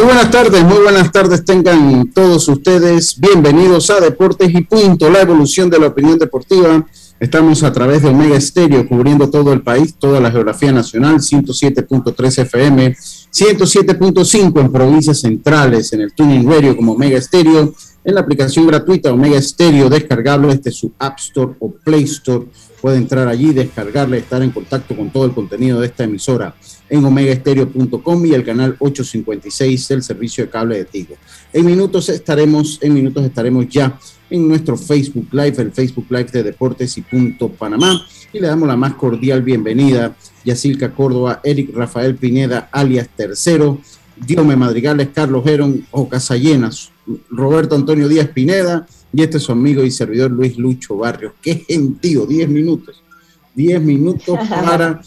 Muy buenas tardes, muy buenas tardes tengan todos ustedes. Bienvenidos a Deportes y Punto, la evolución de la opinión deportiva. Estamos a través de Omega Estéreo, cubriendo todo el país, toda la geografía nacional, 107.3 FM, 107.5 en provincias centrales, en el tuning radio como Omega Estéreo, en la aplicación gratuita Omega Estéreo, descargable desde su App Store o Play Store. Puede entrar allí, descargarle, estar en contacto con todo el contenido de esta emisora en omegaestereo.com y el canal 856 del servicio de cable de Tigo. En minutos estaremos, en minutos estaremos ya en nuestro Facebook Live, el Facebook Live de Deportes y Punto Panamá. Y le damos la más cordial bienvenida, Yacilca Córdoba, Eric Rafael Pineda, alias Tercero, Diome Madrigales, Carlos Gerón o Casallenas, Roberto Antonio Díaz Pineda, y este es su amigo y servidor Luis Lucho Barrios. Qué gentío, 10 minutos. 10 minutos para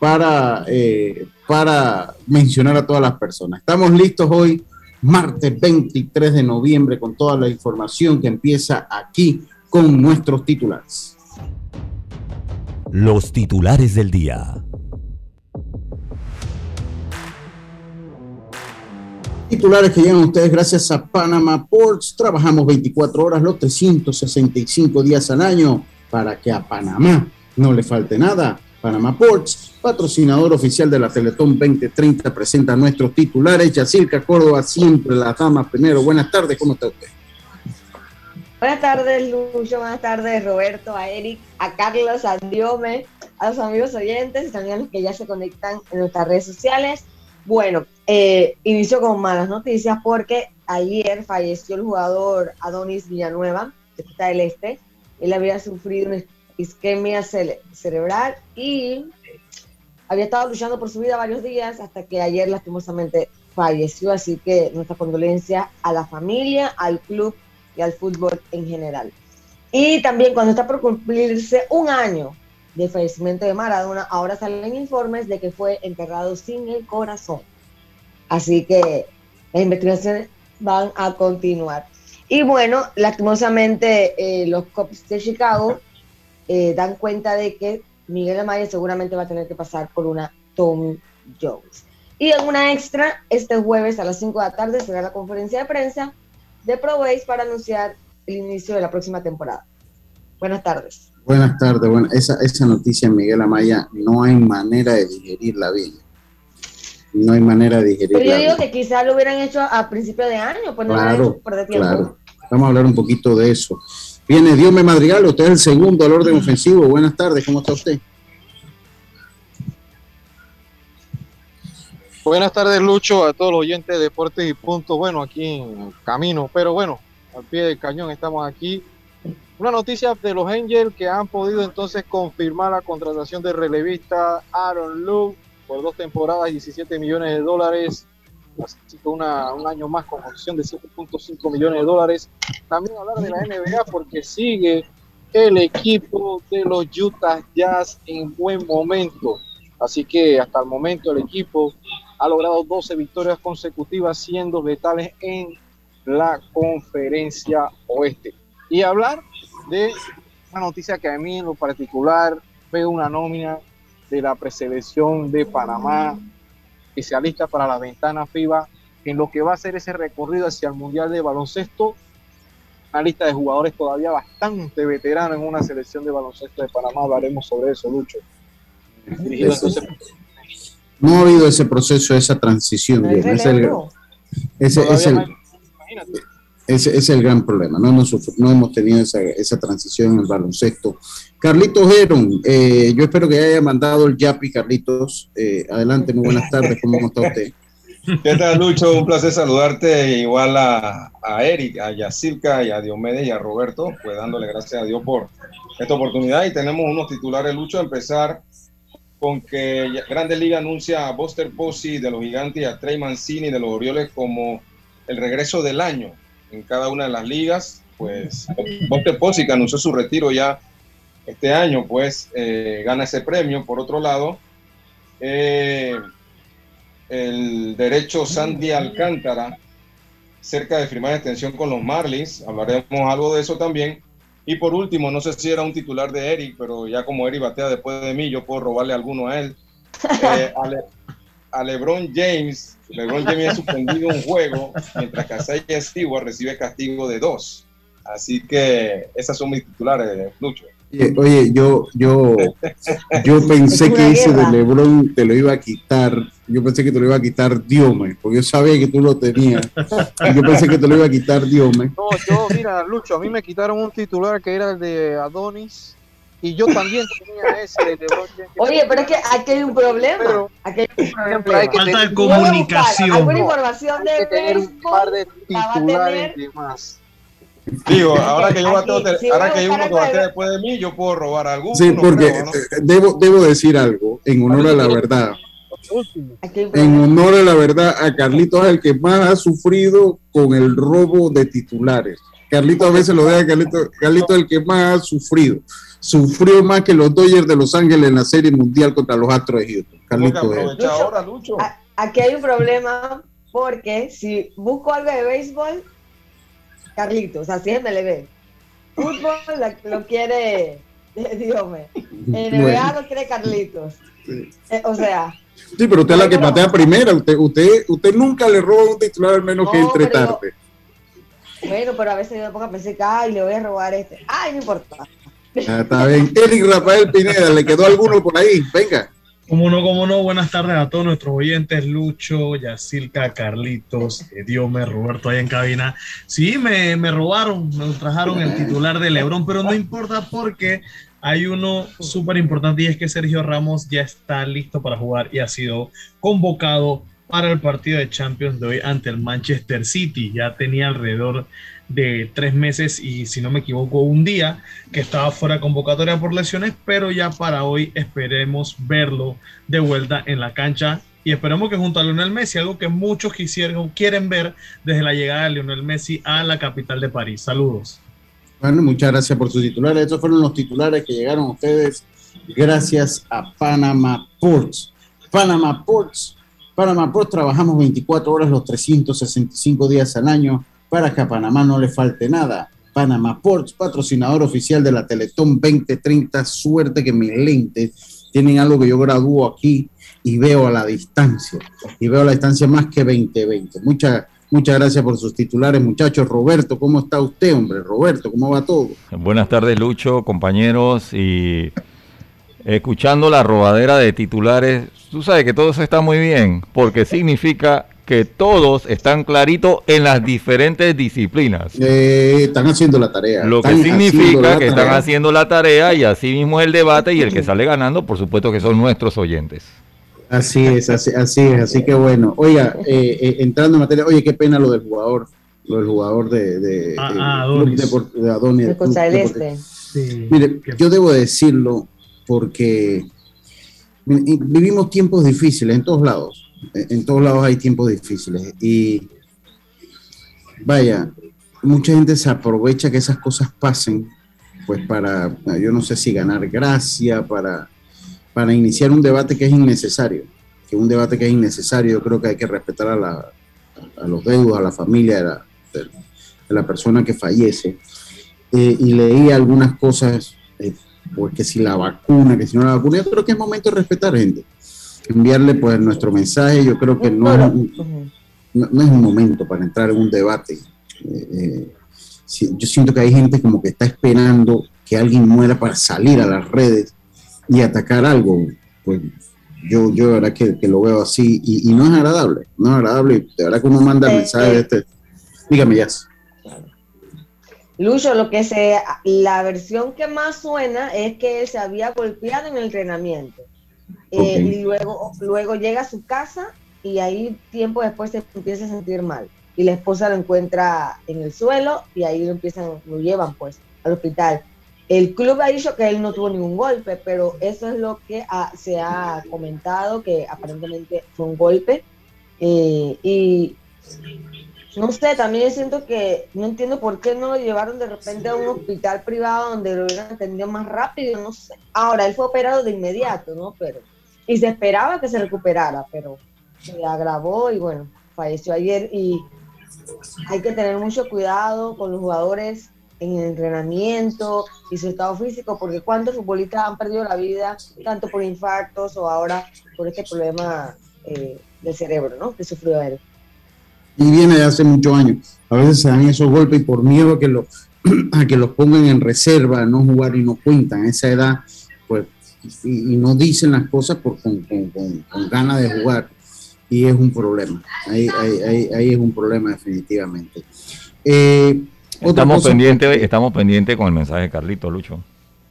para, eh, para mencionar a todas las personas. Estamos listos hoy, martes 23 de noviembre, con toda la información que empieza aquí con nuestros titulares. Los titulares del día. Titulares que llegan a ustedes gracias a Panama Ports. Trabajamos 24 horas, los 365 días al año para que a Panamá no le falte nada. Panama Ports, patrocinador oficial de la Teletón 2030, presenta a nuestros titulares. Yacirca Córdoba, siempre las damas primero. Buenas tardes, ¿cómo está usted? Buenas tardes, Lucho. Buenas tardes, Roberto, a Eric, a Carlos, a Diome, a los amigos oyentes y también a los que ya se conectan en nuestras redes sociales. Bueno, eh, inicio con malas noticias porque ayer falleció el jugador Adonis Villanueva, de Costa del Este. Él había sufrido un isquemia cerebral y había estado luchando por su vida varios días hasta que ayer lastimosamente falleció, así que nuestra condolencia a la familia, al club y al fútbol en general. Y también cuando está por cumplirse un año de fallecimiento de Maradona, ahora salen informes de que fue enterrado sin el corazón. Así que las investigaciones van a continuar. Y bueno, lastimosamente eh, los Cubs de Chicago eh, dan cuenta de que Miguel Amaya seguramente va a tener que pasar por una Tom Jones. Y en una extra, este jueves a las 5 de la tarde será la conferencia de prensa de ProBase para anunciar el inicio de la próxima temporada. Buenas tardes. Buenas tardes. Bueno, esa, esa noticia, Miguel Amaya, no hay manera de digerirla bien. No hay manera de digerirla Pero yo digo que quizás lo hubieran hecho a principio de año, pues no claro, por tiempo. Claro. Vamos a hablar un poquito de eso. Viene Diome Madrigal, usted es el segundo al orden ofensivo. Buenas tardes, ¿cómo está usted? Buenas tardes, Lucho, a todos los oyentes de Deportes y Puntos. Bueno, aquí en camino, pero bueno, al pie del cañón estamos aquí. Una noticia de los Angels que han podido entonces confirmar la contratación de relevista Aaron Luke por dos temporadas, 17 millones de dólares así que un año más con opción de 7.5 millones de dólares. También hablar de la NBA porque sigue el equipo de los Utah Jazz en buen momento. Así que hasta el momento el equipo ha logrado 12 victorias consecutivas siendo letales en la conferencia oeste. Y hablar de una noticia que a mí en lo particular veo una nómina de la preselección de Panamá especialista para la ventana FIBA en lo que va a ser ese recorrido hacia el Mundial de Baloncesto. Una lista de jugadores todavía bastante veteranos en una selección de baloncesto de Panamá. Hablaremos sobre eso, Lucho. no ha habido ese proceso, esa transición. ese, es el, ese, es el gran problema. No, no hemos tenido esa, esa, transición en el baloncesto. Carlitos Heron, eh, yo espero que haya mandado el Yapi, Carlitos. Eh, adelante, muy buenas tardes. ¿Cómo está usted? ¿Qué tal, Lucho? Un placer saludarte. Igual a, a Eric, a Yacirca a Diomedes y a Roberto, pues dándole gracias a Dios por esta oportunidad. Y tenemos unos titulares, Lucho, a empezar con que Grande Liga anuncia a Buster Posey de los Gigantes a Trey Mancini de los Orioles como el regreso del año en cada una de las ligas. Pues Buster Posey, que anunció su retiro ya este año, pues eh, gana ese premio. Por otro lado, eh, el derecho Sandy Alcántara, cerca de firmar extensión con los Marlins, hablaremos algo de eso también. Y por último, no sé si era un titular de Eric, pero ya como Eric batea después de mí, yo puedo robarle alguno a él. Eh, a, LeBron James, LeBron James ha suspendido un juego, mientras que Isaiah Stewart recibe castigo de dos. Así que esas son mis titulares, Lucho. Oye, yo, yo, yo pensé que ese de Lebron te lo iba a quitar. Yo pensé que te lo iba a quitar Diome, porque yo sabía que tú lo tenías. yo pensé que te lo iba a quitar Diome. No, yo, mira, Lucho, a mí me quitaron un titular que era el de Adonis. Y yo también tenía ese de Lebron. Oye, pero es que aquí hay un problema. aquí hay un problema. Hay que Falta de comunicación. Alguna información de tener un par de titulares de más. Digo, ahora que yo bateo, ahora que hay uno que batea después de mí, yo puedo robar alguno. Sí, porque eh, debo, debo decir algo en honor a la verdad. En honor a la verdad, a Carlitos es el que más ha sufrido con el robo de titulares. Carlitos a veces lo deja, Carlitos, Carlitos es el que más ha sufrido. Sufrió más que los Dodgers de Los Ángeles en la Serie Mundial contra los Astros de Houston. Carlitos ahora, Lucho. Aquí hay un problema porque si busco algo de béisbol, Carlitos, así es MLB. Fútbol lo, quiere Diome. NBA lo quiere Carlitos. Eh, o sea. Sí, pero usted es la que patea primera. Usted, usted, usted nunca le roba un titular al menos que entre tarde. Bueno, pero a veces yo me pongo a pensar que, ay, le voy a robar este. Ay, no importa. Está bien. Eric Rafael Pineda, ¿le quedó alguno por ahí? Venga. Como no, como no, buenas tardes a todos nuestros oyentes, Lucho, Yacilca, Carlitos, Diome, Roberto ahí en cabina. Sí, me, me robaron, me trajeron el titular de Lebron, pero no importa porque hay uno súper importante y es que Sergio Ramos ya está listo para jugar y ha sido convocado para el partido de Champions de hoy ante el Manchester City. Ya tenía alrededor de tres meses y si no me equivoco un día que estaba fuera convocatoria por lesiones, pero ya para hoy esperemos verlo de vuelta en la cancha y esperemos que junto a Lionel Messi, algo que muchos quisieron, quieren ver desde la llegada de Lionel Messi a la capital de París. Saludos. Bueno, muchas gracias por sus titulares. Estos fueron los titulares que llegaron a ustedes gracias a Panama Ports. Panama Ports. Panama Ports trabajamos 24 horas los 365 días al año para que a Panamá no le falte nada. Panamá Ports, patrocinador oficial de la Teletón 2030. Suerte que mis lentes tienen algo que yo gradúo aquí y veo a la distancia. Y veo a la distancia más que 2020. Muchas Muchas gracias por sus titulares, muchachos. Roberto, ¿cómo está usted, hombre? Roberto, ¿cómo va todo? Buenas tardes, Lucho, compañeros. Y escuchando la robadera de titulares, tú sabes que todo eso está muy bien, porque significa que todos están claritos en las diferentes disciplinas. Eh, están haciendo la tarea. Lo que significa que están haciendo la tarea y así mismo el debate y el que sale ganando, por supuesto que son nuestros oyentes. Así es, así, así es, así que bueno. Oiga, eh, eh, entrando en materia, oye, qué pena lo del jugador, lo del jugador de, de, ah, ah, Adonis. de, Adonis. De Mire, yo debo decirlo porque vivimos tiempos difíciles en todos lados en todos lados hay tiempos difíciles. Y vaya, mucha gente se aprovecha que esas cosas pasen, pues para, yo no sé si ganar gracia, para, para iniciar un debate que es innecesario, que un debate que es innecesario, yo creo que hay que respetar a, la, a los deudos, a la familia de la, de, la persona que fallece. Eh, y leí algunas cosas, eh, porque si la vacuna, que si no la vacuna, yo creo que es momento de respetar gente, enviarle pues nuestro mensaje, yo creo que no, no, es un momento para entrar en un debate. Eh, eh, yo siento que hay gente como que está esperando que alguien muera para salir a las redes y atacar algo. Pues yo, yo de verdad que, lo veo así y, no es agradable, no es agradable. De verdad que uno manda mensajes de este. Dígame, ya. Lucho, lo que se, la versión que más suena es que él se había golpeado en el entrenamiento. Eh, y luego, luego llega a su casa y ahí tiempo después se empieza a sentir mal. Y la esposa lo encuentra en el suelo y ahí lo empiezan, lo llevan pues al hospital. El club ha dicho que él no tuvo ningún golpe, pero eso es lo que se ha comentado, que aparentemente fue un golpe. Eh, y no sé, también siento que no entiendo por qué no lo llevaron de repente a un hospital privado donde lo hubieran atendido más rápido, no sé. Ahora, él fue operado de inmediato, ¿no? Pero, y se esperaba que se recuperara, pero se agravó y bueno, falleció ayer y hay que tener mucho cuidado con los jugadores en el entrenamiento y su estado físico, porque cuántos futbolistas han perdido la vida, tanto por infartos o ahora por este problema eh, del cerebro, ¿no? Que sufrió él. Y viene de hace muchos años. A veces se dan esos golpes y por miedo a que, lo, a que los pongan en reserva, no jugar y no cuentan. A esa edad, pues, y, no dicen las cosas por, con, con ganas de jugar y es un problema. Ahí, ahí, es un problema definitivamente. Eh, estamos pendientes estamos pendientes con el mensaje de Carlito, Lucho.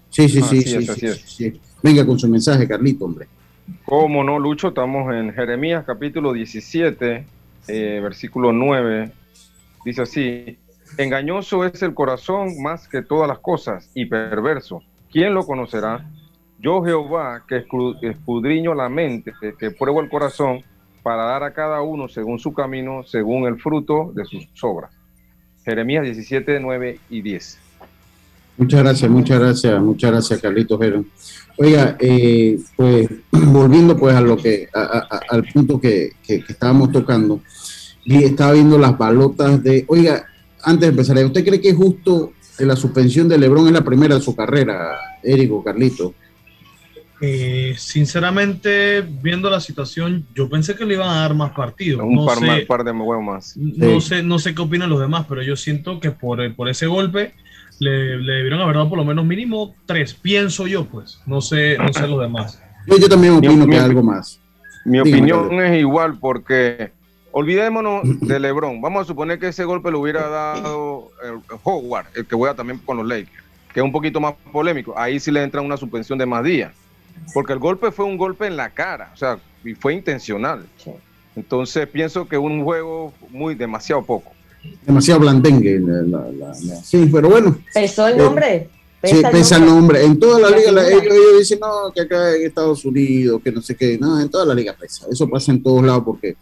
Sí, sí, sí, sí, sí, Venga con su mensaje, Carlito, hombre. ¿Cómo no, Lucho? Estamos en Jeremías capítulo 17, eh, versículo 9. Dice así, engañoso es el corazón más que todas las cosas y perverso. ¿Quién lo conocerá? Yo Jehová, que escudriño la mente, que pruebo el corazón, para dar a cada uno según su camino, según el fruto de sus obras. Jeremías 17, 9 y 10. Muchas gracias, muchas gracias, muchas gracias, Carlitos Oiga, eh, pues volviendo pues a lo que, al punto que, estábamos tocando, y estaba viendo las balotas de, oiga, antes de empezar, ¿usted cree que es justo la suspensión de Lebron en la primera de su carrera, Érico, Carlitos? Eh, sinceramente, viendo la situación, yo pensé que le iban a dar más partidos. Un par, más, par de huevos más. No, sé, no sé qué opinan los demás, pero yo siento que por, por ese golpe le, le, debieron haber dado por lo menos mínimo tres, pienso yo, pues. No sé, no sé los demás. Yo, también opino que algo más. Mi opinión es igual porque olvidémonos de LeBron. Vamos a suponer que ese golpe lo hubiera dado el Howard, el que juega también con los Lakers, que es un poquito más polémico. Ahí sí le entra una suspensión de más días porque el golpe fue un golpe en la cara, o sea, y fue intencional. Entonces pienso que un juego muy demasiado poco. Demasiado blandengue. sí, pero bueno. Pesó el nombre. Pesa sí, pesa el nombre. En toda la liga, ellos, dicen, no, que acá en Estados Unidos, que no sé qué, no, en toda la liga pesa. Eso pasa en todos lados porque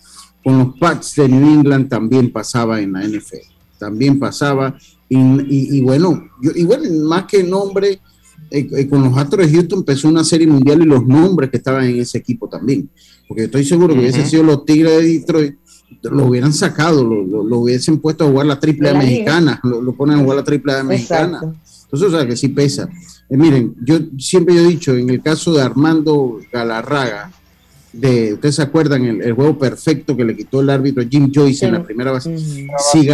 con los Pats de New England también pasaba en la NFL. También pasaba. Y, bueno, yo, igual más que nombre, eh, eh, con los Astros de Houston empezó una serie mundial y los nombres que estaban en ese equipo también. Porque estoy seguro que hubiesen sido los Tigres de Detroit, lo hubieran sacado, lo, hubiesen puesto a jugar la triple A mexicana, lo, ponen a jugar la triple A mexicana. Entonces, o sea, que sí pesa. Eh, miren, yo siempre he dicho, en el caso de Armando Galarraga, de, ustedes se acuerdan el, juego perfecto que le quitó el árbitro Jim Joyce en la primera base. si,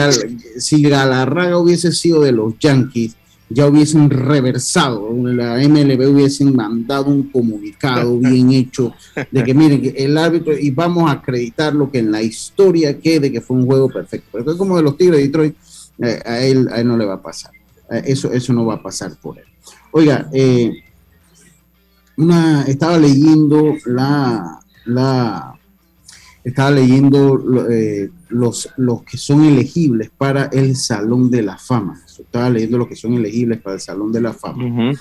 si Galarraga hubiese sido de los Yankees, ya hubiesen reversado, la MLB hubiesen mandado un comunicado bien hecho de que miren, el árbitro, y vamos a acreditar lo que en la historia quede que fue un juego perfecto. Pero como de los Tigres de Detroit, eh, a, él, a él no le va a pasar. Eh, eso, eso no va a pasar por él. Oiga, eh, una, estaba leyendo la, la estaba leyendo los, los que son elegibles para el Salón de la Fama estaba leyendo lo que son elegibles para el Salón de la Fama.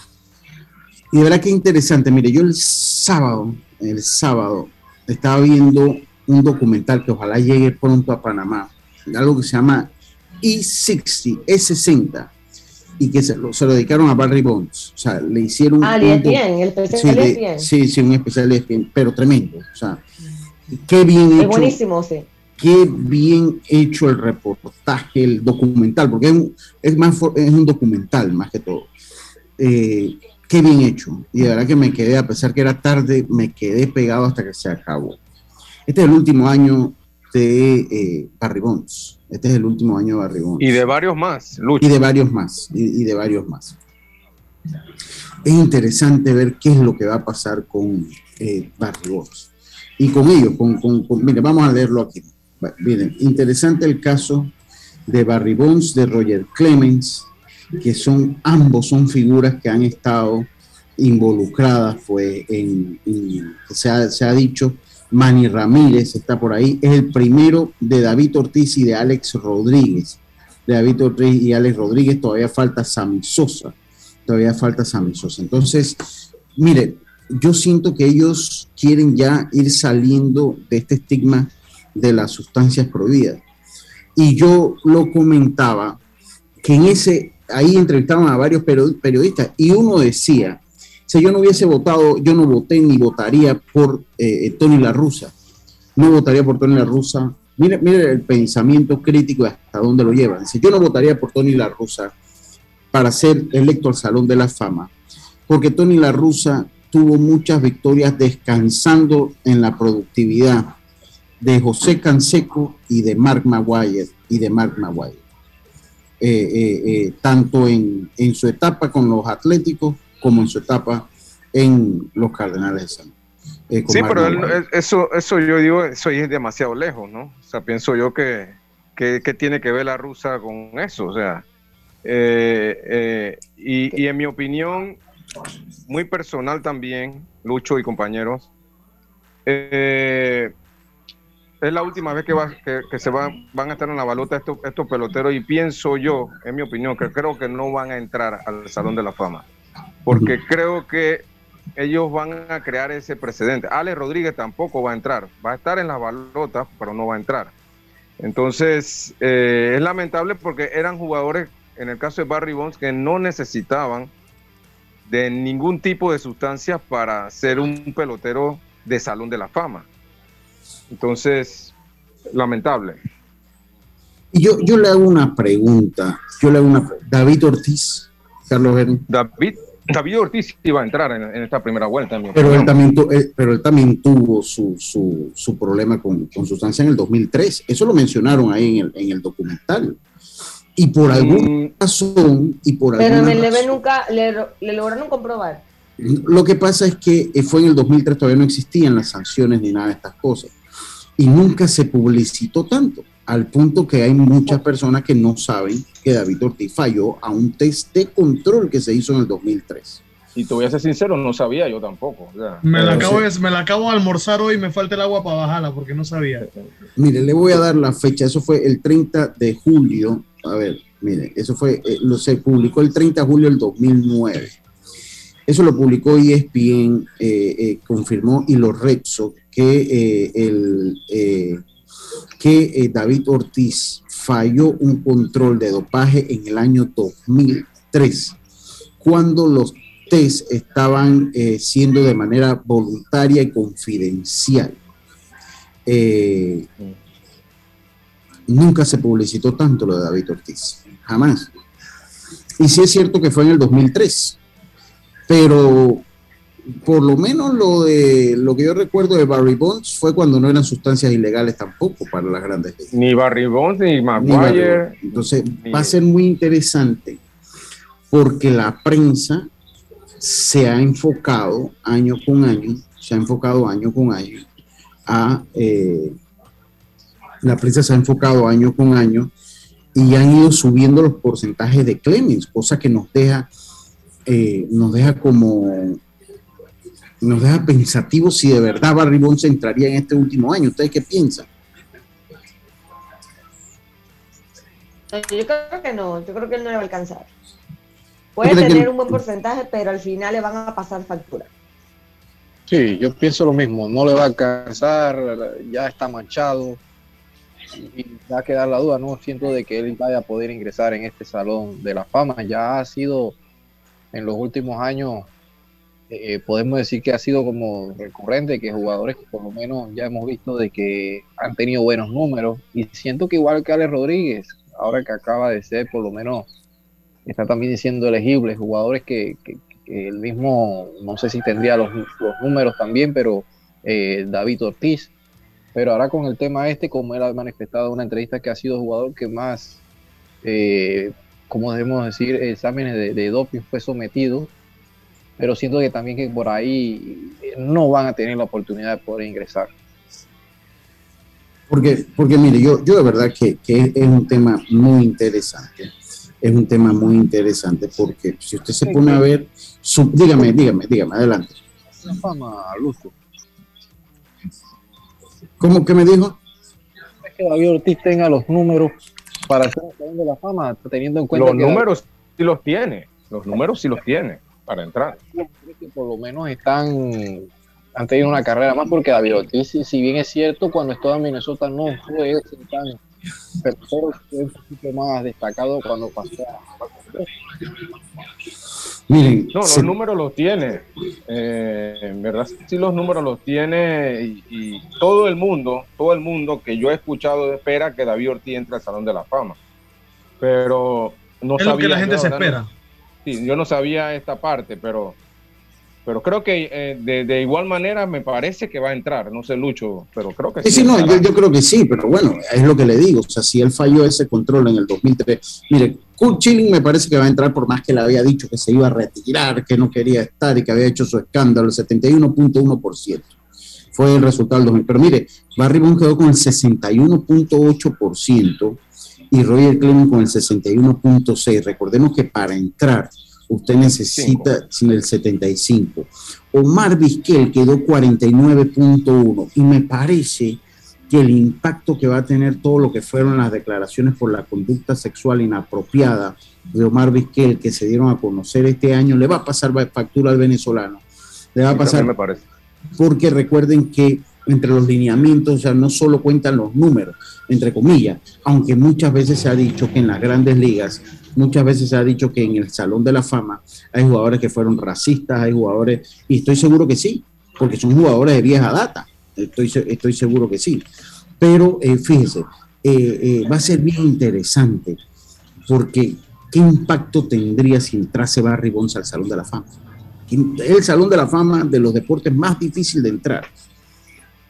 Y de verdad que interesante. Mire, yo el sábado, el sábado, estaba viendo un documental que ojalá llegue pronto a Panamá, algo que se llama E60, E60, y que se lo, dedicaron a Barry Bonds. O sea, le hicieron. Ah, un, bien, el especial sí, sí, sí, un especial de pero tremendo. O sea, qué bien es buenísimo, sí qué bien hecho el reportaje, el documental, porque es, más, es un documental más que todo. Eh, qué bien hecho. Y de verdad que me quedé, a pesar que era tarde, me quedé pegado hasta que se acabó. Este es el último año de eh, Barry Bonds. Este es el último año de Barry Bonds. Y de varios más, Y de varios más, y, de varios más. Es interesante ver qué es lo que va a pasar con eh, Barry Bonds. Y con ellos, con, con, mire, vamos a leerlo aquí. Miren, interesante el caso de Barry Bonds, de Roger Clemens, que son ambos son figuras que han estado involucradas, pues, en, se, ha, se ha dicho, Manny Ramírez está por ahí, es el primero de David Ortiz y de Alex Rodríguez. De David Ortiz y Alex Rodríguez todavía falta Sammy Sosa, todavía falta Sammy Sosa. Entonces, mire, yo siento que ellos quieren ya ir saliendo de este estigma de las sustancias prohibidas. Y yo lo comentaba que en ese, ahí entrevistaron a varios periodistas y uno decía, si yo no hubiese votado, yo no voté ni votaría por eh, Tony La Russa, no votaría por Tony La Russa. Mire, mire el pensamiento crítico hasta dónde lo llevan. Si yo no votaría por Tony La Russa para ser electo al Salón de la Fama, porque Tony La Russa tuvo muchas victorias descansando en la productividad de José Canseco y de Mark Maguire y de Mark Maguire. Eh, eh, eh, tanto en, su etapa con los Atléticos como en su etapa en los Cardenales de San. sí, pero eso, eso yo digo, eso es demasiado lejos, ¿no? O sea, pienso yo que, que, tiene que ver la rusa con eso, o sea, y, y en mi opinión, muy personal también, Lucho y compañeros. Eh, es la última vez que, va, que, se van, van a estar en la balota estos, estos peloteros y pienso yo, en mi opinión, que creo que no van a entrar al Salón de la Fama, porque creo que ellos van a crear ese precedente. Alex Rodríguez tampoco va a entrar, va a estar en la balota, pero no va a entrar. Entonces, eh, es lamentable porque eran jugadores, en el caso de Barry Bonds, que no necesitaban de ningún tipo de sustancia para ser un pelotero de Salón de la Fama. Entonces, lamentable. Y yo, yo le hago una pregunta. Yo le hago una David Ortiz, Carlos David, David Ortiz iba a entrar en, esta primera vuelta. Pero él, también pero él también tuvo su, su, problema con, con, sustancia en el 2003. Eso lo mencionaron ahí en el, en el documental y por alguna mm. razón y por pero en el leve nunca le, lograron comprobar lo que pasa es que eh, fue en el 2003 todavía no existían las sanciones ni nada de estas cosas y nunca se publicitó tanto al punto que hay muchas personas que no saben que David Ortiz falló a un test de control que se hizo en el 2003 y te voy a ser sincero, no sabía yo tampoco. me, la acabo de, me la acabo de almorzar hoy y me falta el agua para bajarla porque no sabía. Mire, le voy a dar la fecha. Eso fue el 30 de julio. A ver, mire, eso fue, eh, lo, se publicó el 30 de julio del 2009. Eso lo publicó ESPN, eh, eh, confirmó y lo Rexo que, el, que David Ortiz falló un control de dopaje en el año 2003, cuando los estaban eh, siendo de manera voluntaria y confidencial. Eh, nunca se publicitó tanto lo de David Ortiz, jamás. Y sí es cierto que fue en el 2003, pero por lo menos lo de lo que yo recuerdo de Barry Bonds fue cuando no eran sustancias ilegales tampoco para las grandes Ni Barry Bonds ni Maguire. Entonces va a ser muy interesante porque la prensa se ha enfocado año con año, se ha enfocado año con año a, eh, la prensa se ha enfocado año con año y han ido subiendo los porcentajes de Clemens, cosa que nos deja, eh, nos deja como, nos deja pensativos si de verdad Barry Bonds entraría en este último año. ¿Ustedes qué piensan? Yo creo que no, yo creo que él no le va a alcanzar. Puede tener un buen porcentaje, pero al final le van a pasar factura. Sí, yo pienso lo mismo. No le va a alcanzar, ya está manchado. Y va a la duda, no siento de que él vaya a poder ingresar en este salón de la fama. Ya ha sido en los últimos años, eh, podemos decir que ha sido como recurrente que jugadores que por lo menos ya hemos visto de que han tenido buenos números. Y siento que igual que Alex Rodríguez, ahora que acaba de ser por lo menos está también siendo elegibles jugadores que, el mismo, no sé si tendría los, números también, pero eh, David Ortiz. Pero ahora con el tema este, como él ha manifestado en una entrevista que ha sido jugador que más, eh, como debemos decir, exámenes de, de doping fue sometido, pero siento que también que por ahí no van a tener la oportunidad de poder ingresar. Porque, porque mire, yo, yo de verdad que, que es un tema muy interesante. Es un tema muy interesante porque si usted se pone a ver, dígame, dígame, dígame, adelante. La fama, Lucio. ¿Cómo que me dijo? Es que David Ortiz tenga los números para hacer de la fama, teniendo en cuenta los números sí los tiene, los números sí los tiene para entrar. Por lo menos están han tenido una carrera más porque David Ortiz, si bien es cierto, cuando estaba en Minnesota no fue tan pero fue un poquito más destacado cuando pasó Miren, no, los números los tiene, eh, en verdad sí los números los tiene y, todo el mundo, todo el mundo que yo he escuchado espera que David Ortiz entre al Salón de la Fama, pero no es lo que la gente se espera. Sí, yo no sabía esta parte, pero pero creo que eh, de, igual manera me parece que va a entrar, no sé Lucho, pero creo que sí. Sí, no, yo, creo que sí, pero bueno, es lo que le digo, o sea, si él falló ese control en el 2003, mire, Kurt Chilling me parece que va a entrar por más que le había dicho que se iba a retirar, que no quería estar y que había hecho su escándalo, el 71.1% fue el resultado del 2000, pero mire, Barry Bond quedó con el 61.8% y Roger Clemens con el 61.6%, recordemos que para entrar usted necesita el 75. Omar Vizquel quedó 49.1 y me parece que el impacto que va a tener todo lo que fueron las declaraciones por la conducta sexual inapropiada de Omar Vizquel que se dieron a conocer este año le va a pasar factura al venezolano. Le va a pasar. Me parece. Porque recuerden que entre los lineamientos, o sea, no solo cuentan los números, entre comillas, aunque muchas veces se ha dicho que en las grandes ligas Muchas veces se ha dicho que en el Salón de la Fama hay jugadores que fueron racistas, hay jugadores, y estoy seguro que sí, porque son jugadores de vieja data, estoy, estoy seguro que sí. Pero eh, fíjese, eh, eh, va a ser bien interesante, porque ¿qué impacto tendría si entrase Barry Bonds al Salón de la Fama? El Salón de la Fama de los deportes más difícil de entrar.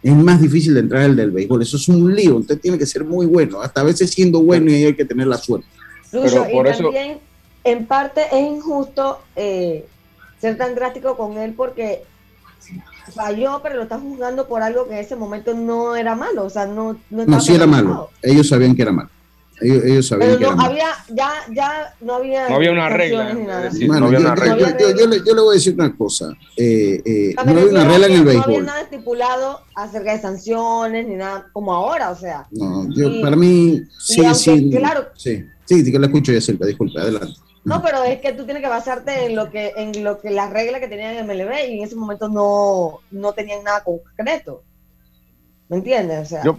Es más difícil de entrar el del béisbol. Eso es un lío. Usted tiene que ser muy bueno. Hasta a veces siendo bueno y hay que tener la suerte y también, en parte, es injusto eh, ser tan drástico con él porque falló, pero lo está juzgando por algo que en ese momento no era malo. O sea, no. No, no sí era malo. Ellos sabían que era malo. Ellos, sabían que era había, ya, ya no había. No había una regla. bueno, yo, le, yo, le, voy a decir una cosa. Eh, eh, no había una regla en el béisbol. No había nada estipulado acerca de sanciones ni nada como ahora, o sea. No, yo, para mí sigue siendo. Claro. Sí Sí, sí que la escucho, Silva, disculpe, adelante. No, pero es que tú tienes que basarte en lo que, en lo que las reglas que tenían en MLB y en ese momento no, no tenían nada concreto. ¿Me entiendes? O sea, yo,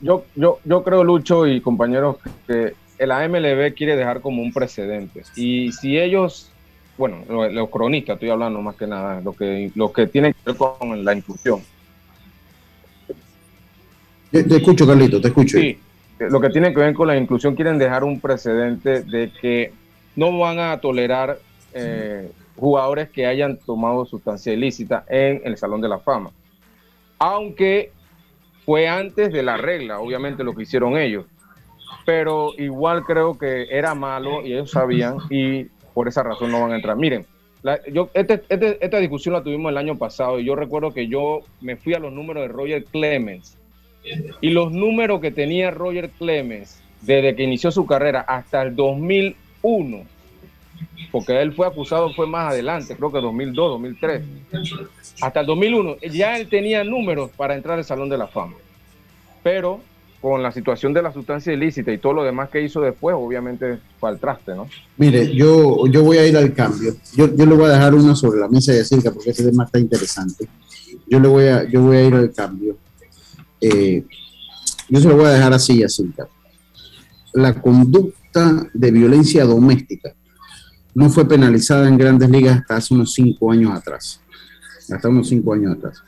yo, yo, yo, creo, Lucho y compañeros, que la MLB quiere dejar como un precedente. Y si ellos, bueno, los, cronistas, estoy hablando más que nada, lo que, lo que tiene que ver con la inclusión. Te, te escucho, Carlito, te escucho. Sí lo que tiene que ver con la inclusión, quieren dejar un precedente de que no van a tolerar eh, jugadores que hayan tomado sustancia ilícita en el Salón de la Fama. Aunque fue antes de la regla, obviamente lo que hicieron ellos. Pero igual creo que era malo y ellos sabían y por esa razón no van a entrar. Miren, yo, este, este, esta discusión la tuvimos el año pasado y yo recuerdo que yo me fui a los números de Roger Clemens y los números que tenía Roger Clemens desde que inició su carrera hasta el 2001, porque él fue acusado, fue más adelante, creo que 2002, 2003, hasta el 2001, ya él tenía números para entrar al Salón de la Fama. Pero con la situación de la sustancia ilícita y todo lo demás que hizo después, obviamente fue al traste, ¿no? Mire, yo, yo voy a ir al cambio. Yo, yo le voy a dejar uno sobre la mesa de cerca porque ese tema está interesante. Yo, le voy a, yo voy a ir al cambio. Eh, yo se lo voy a dejar así, así. La conducta de violencia doméstica no fue penalizada en grandes ligas hasta hace unos cinco años atrás. Hasta unos cinco años atrás.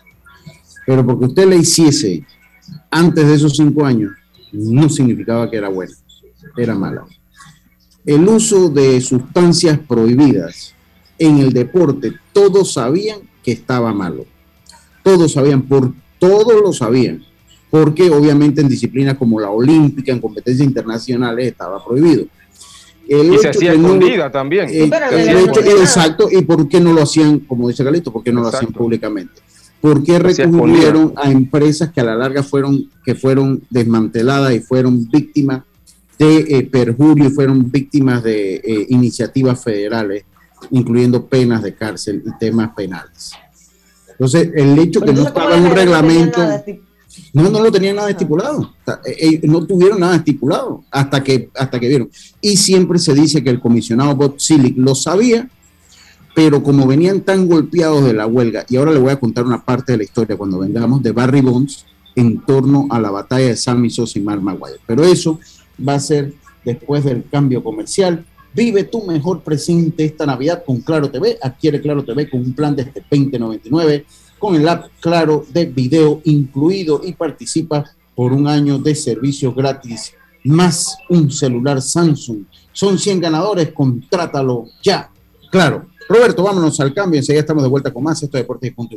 Pero porque usted le hiciese antes de esos cinco años, no significaba que era buena, era mala. El uso de sustancias prohibidas en el deporte todos sabían que estaba malo. Todos sabían, por todos lo sabían, porque obviamente en disciplinas como la olímpica, en competencias internacionales, estaba prohibido. Y se hacía escondida también. Eh, exacto, y por qué no lo hacían, como dice Galito, por qué no lo hacían públicamente. ¿Por qué recurrieron a empresas que a la larga fueron, que fueron desmanteladas y fueron víctimas de eh, perjurio y fueron víctimas de eh, iniciativas federales, incluyendo penas de cárcel y temas penales? Entonces, el hecho que no estaba en un reglamento, no, no lo tenían nada estipulado, eh, no tuvieron nada estipulado hasta que, hasta que vieron. Y siempre se dice que el comisionado Bob Silic lo sabía pero como venían tan golpeados de la huelga, y ahora le voy a contar una parte de la historia cuando vengamos de Barry Bonds en torno a la batalla de San Misos y Mar Maguire. Pero eso va a ser después del cambio comercial. Vive tu mejor presente esta Navidad con Claro TV. Adquiere Claro TV con un plan desde 2099 con el app Claro de video incluido y participa por un año de servicio gratis más un celular Samsung. Son 100 ganadores, contrátalo ya. Claro, Roberto, vámonos al cambio. Enseguida estamos de vuelta con más. Esto de Deportes y Punto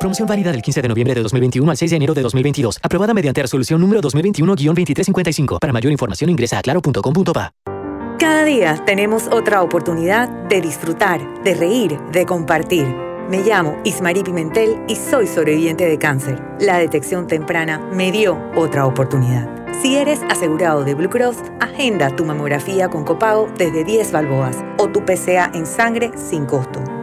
Promoción válida del 15 de noviembre de 2021 al 6 de enero de 2022. Aprobada mediante resolución número 2021-2355. Para mayor información ingresa a claro.com.pa. Cada día tenemos otra oportunidad de disfrutar, de reír, de compartir. Me llamo Ismarí Pimentel y soy sobreviviente de cáncer. La detección temprana me dio otra oportunidad. Si eres asegurado de Blue Cross, agenda tu mamografía con copago desde 10 balboas o tu PCA en sangre sin costo.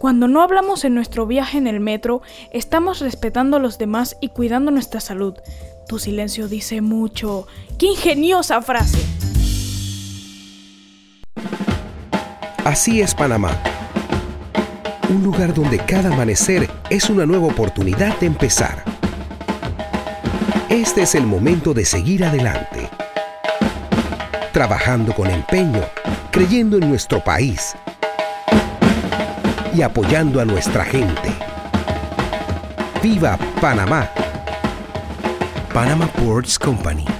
Cuando no hablamos en nuestro viaje en el metro, estamos respetando a los demás y cuidando nuestra salud. Tu silencio dice mucho. ¡Qué ingeniosa frase! Así es Panamá. Un lugar donde cada amanecer es una nueva oportunidad de empezar. Este es el momento de seguir adelante. Trabajando con empeño, creyendo en nuestro país y apoyando a nuestra gente. ¡Viva Panamá! Panama Ports Company.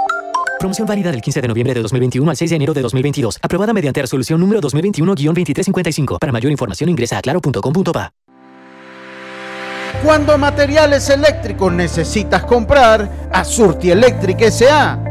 Promoción válida del 15 de noviembre de 2021 al 6 de enero de 2022. Aprobada mediante resolución número 2021-2355. Para mayor información ingresa a claro.com.pa. Cuando materiales eléctricos necesitas comprar, a Surti Electric S.A.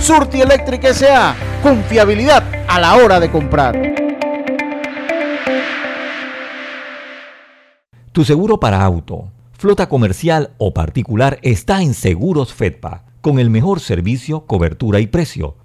Surti Electric S.A. Confiabilidad a la hora de comprar. Tu seguro para auto flota comercial o particular está en Seguros Fedpa, con el mejor servicio, cobertura y precio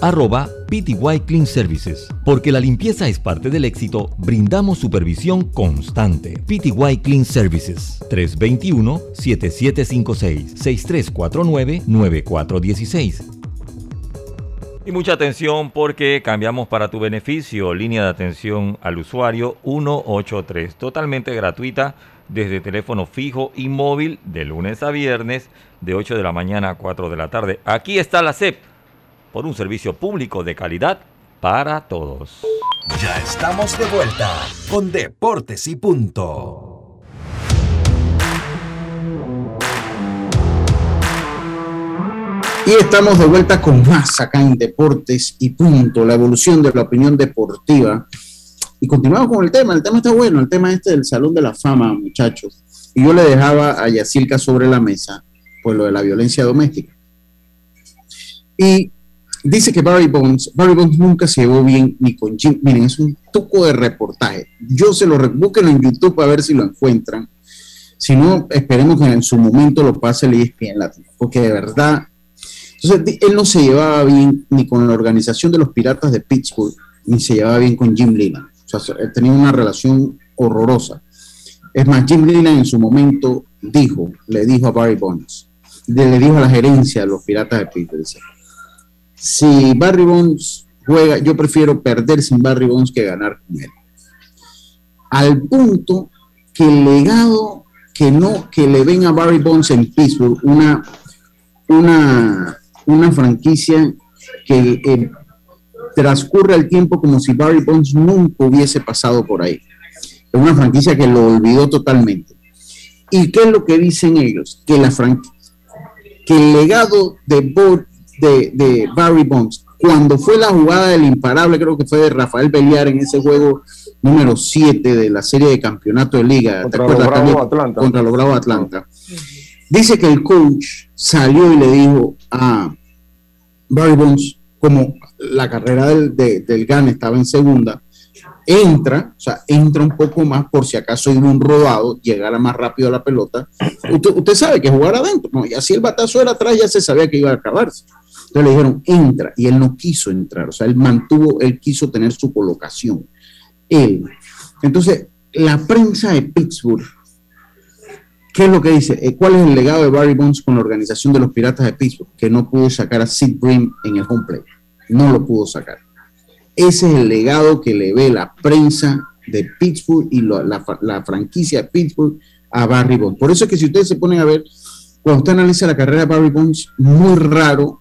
arroba PTY Clean Services. Porque la limpieza es parte del éxito, brindamos supervisión constante. PTY Clean Services 321-7756-6349-9416. Y mucha atención porque cambiamos para tu beneficio. Línea de atención al usuario 183, totalmente gratuita desde teléfono fijo y móvil de lunes a viernes de 8 de la mañana a 4 de la tarde. Aquí está la CEP por un servicio público de calidad para todos. Ya estamos de vuelta con Deportes y Punto. Y estamos de vuelta con más acá en Deportes y Punto, la evolución de la opinión deportiva. Y continuamos con el tema, el tema está bueno, el tema este del Salón de la Fama, muchachos. Y yo le dejaba a Yacirca sobre la mesa, pues lo de la violencia doméstica. Y dice que Barry Bonds, Barry Bonds nunca se llevó bien ni con Jim. Miren, es un tuco de reportaje. Yo se lo busquen en YouTube a ver si lo encuentran. Si no, esperemos que en su momento lo pase el ESPN Latino, porque de verdad entonces, él no se llevaba bien ni con la organización de los Piratas de Pittsburgh, ni se llevaba bien con Jim Leland. O sea, él tenía una relación horrorosa. Es más, Jim Leland en su momento dijo, le dijo a Barry Bonds, le, dijo a la gerencia de los Piratas de Pittsburgh, si Barry Bonds juega, yo prefiero perder sin Barry Bonds que ganar con él. Al punto que el legado que no, que le ven a Barry Bonds en Pittsburgh, una, una una franquicia que eh, transcurre el tiempo como si Barry Bonds nunca hubiese pasado por ahí. Es una franquicia que lo olvidó totalmente. ¿Y qué es lo que dicen ellos? Que, la que el legado de, de, de Barry Bonds, cuando fue la jugada del imparable, creo que fue de Rafael Beliar en ese juego número 7 de la serie de campeonato de liga, contra, los Bravo Atlanta. contra los Bravo Atlanta. Dice que el coach salió y le dijo a Barry Bonds, como la carrera del, de, del GAN estaba en segunda, entra, o sea, entra un poco más por si acaso iba un rodado, llegara más rápido a la pelota. Usted, sabe que jugar adentro, ¿no? y así el batazo era atrás, ya se sabía que iba a acabarse. Entonces le dijeron, entra, y él no quiso entrar, o sea, él mantuvo, él quiso tener su colocación. Él. Entonces, la prensa de Pittsburgh ¿Qué es lo que dice? Eh, ¿Cuál es el legado de Barry Bonds con la organización de los Piratas de Pittsburgh? Que no pudo sacar a Sid Brim en el home play. No lo pudo sacar. Ese es el legado que le ve la prensa de Pittsburgh y la, franquicia de Pittsburgh a Barry Bonds. Por eso es que si ustedes se ponen a ver, cuando usted analiza la carrera de Barry Bonds, muy raro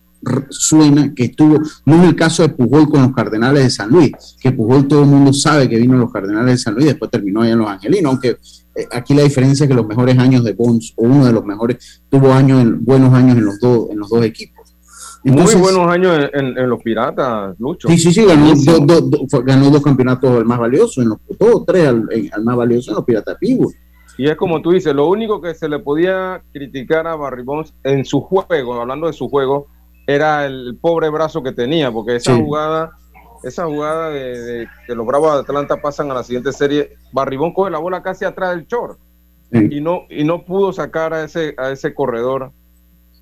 suena que estuvo, no es el caso de Pujol con los Cardenales de San Luis, que Pujol todo el mundo sabe que vino a los Cardenales de San Luis y después terminó allá en los Angelinos, aunque eh, aquí la diferencia es que los mejores años de Bonds, o uno de los mejores, tuvo años en, buenos años en los, dos en los dos equipos. Muy buenos años en, los Piratas, Lucho. Sí, sí, sí, ganó, ganó dos campeonatos al más valioso, en los dos, tres al, más valioso en los Piratas Pittsburgh. Y es como tú dices, lo único que se le podía criticar a Barry Bonds en su juego, hablando de su juego, era el pobre brazo que tenía, porque esa Sí. jugada, esa jugada de, de que los Bravos de Atlanta pasan a la siguiente serie, Barry Bonds coge la bola casi atrás del short y no y no pudo sacar a ese a ese corredor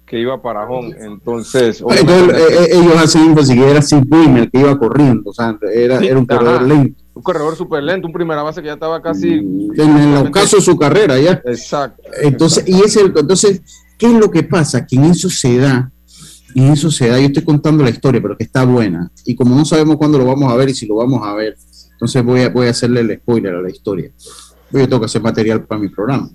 que iba para home. Entonces, Entonces, obviamente, eh, eh, ellos hacen énfasis que era Sid Wimmer que iba corriendo, o sea, era, Sí, era un corredor ajá. lento. un corredor súper lento, un primera base que ya estaba casi En el ocaso de su carrera ya. Exacto. Entonces, y es el, entonces, ¿qué es lo que pasa? Que en eso se da, en eso se da, yo estoy contando la historia, pero que está buena. Y como no sabemos cuándo lo vamos a ver y si lo vamos a ver, entonces voy a, voy a hacerle el spoiler a la historia. Yo tengo que hacer material para mi programa.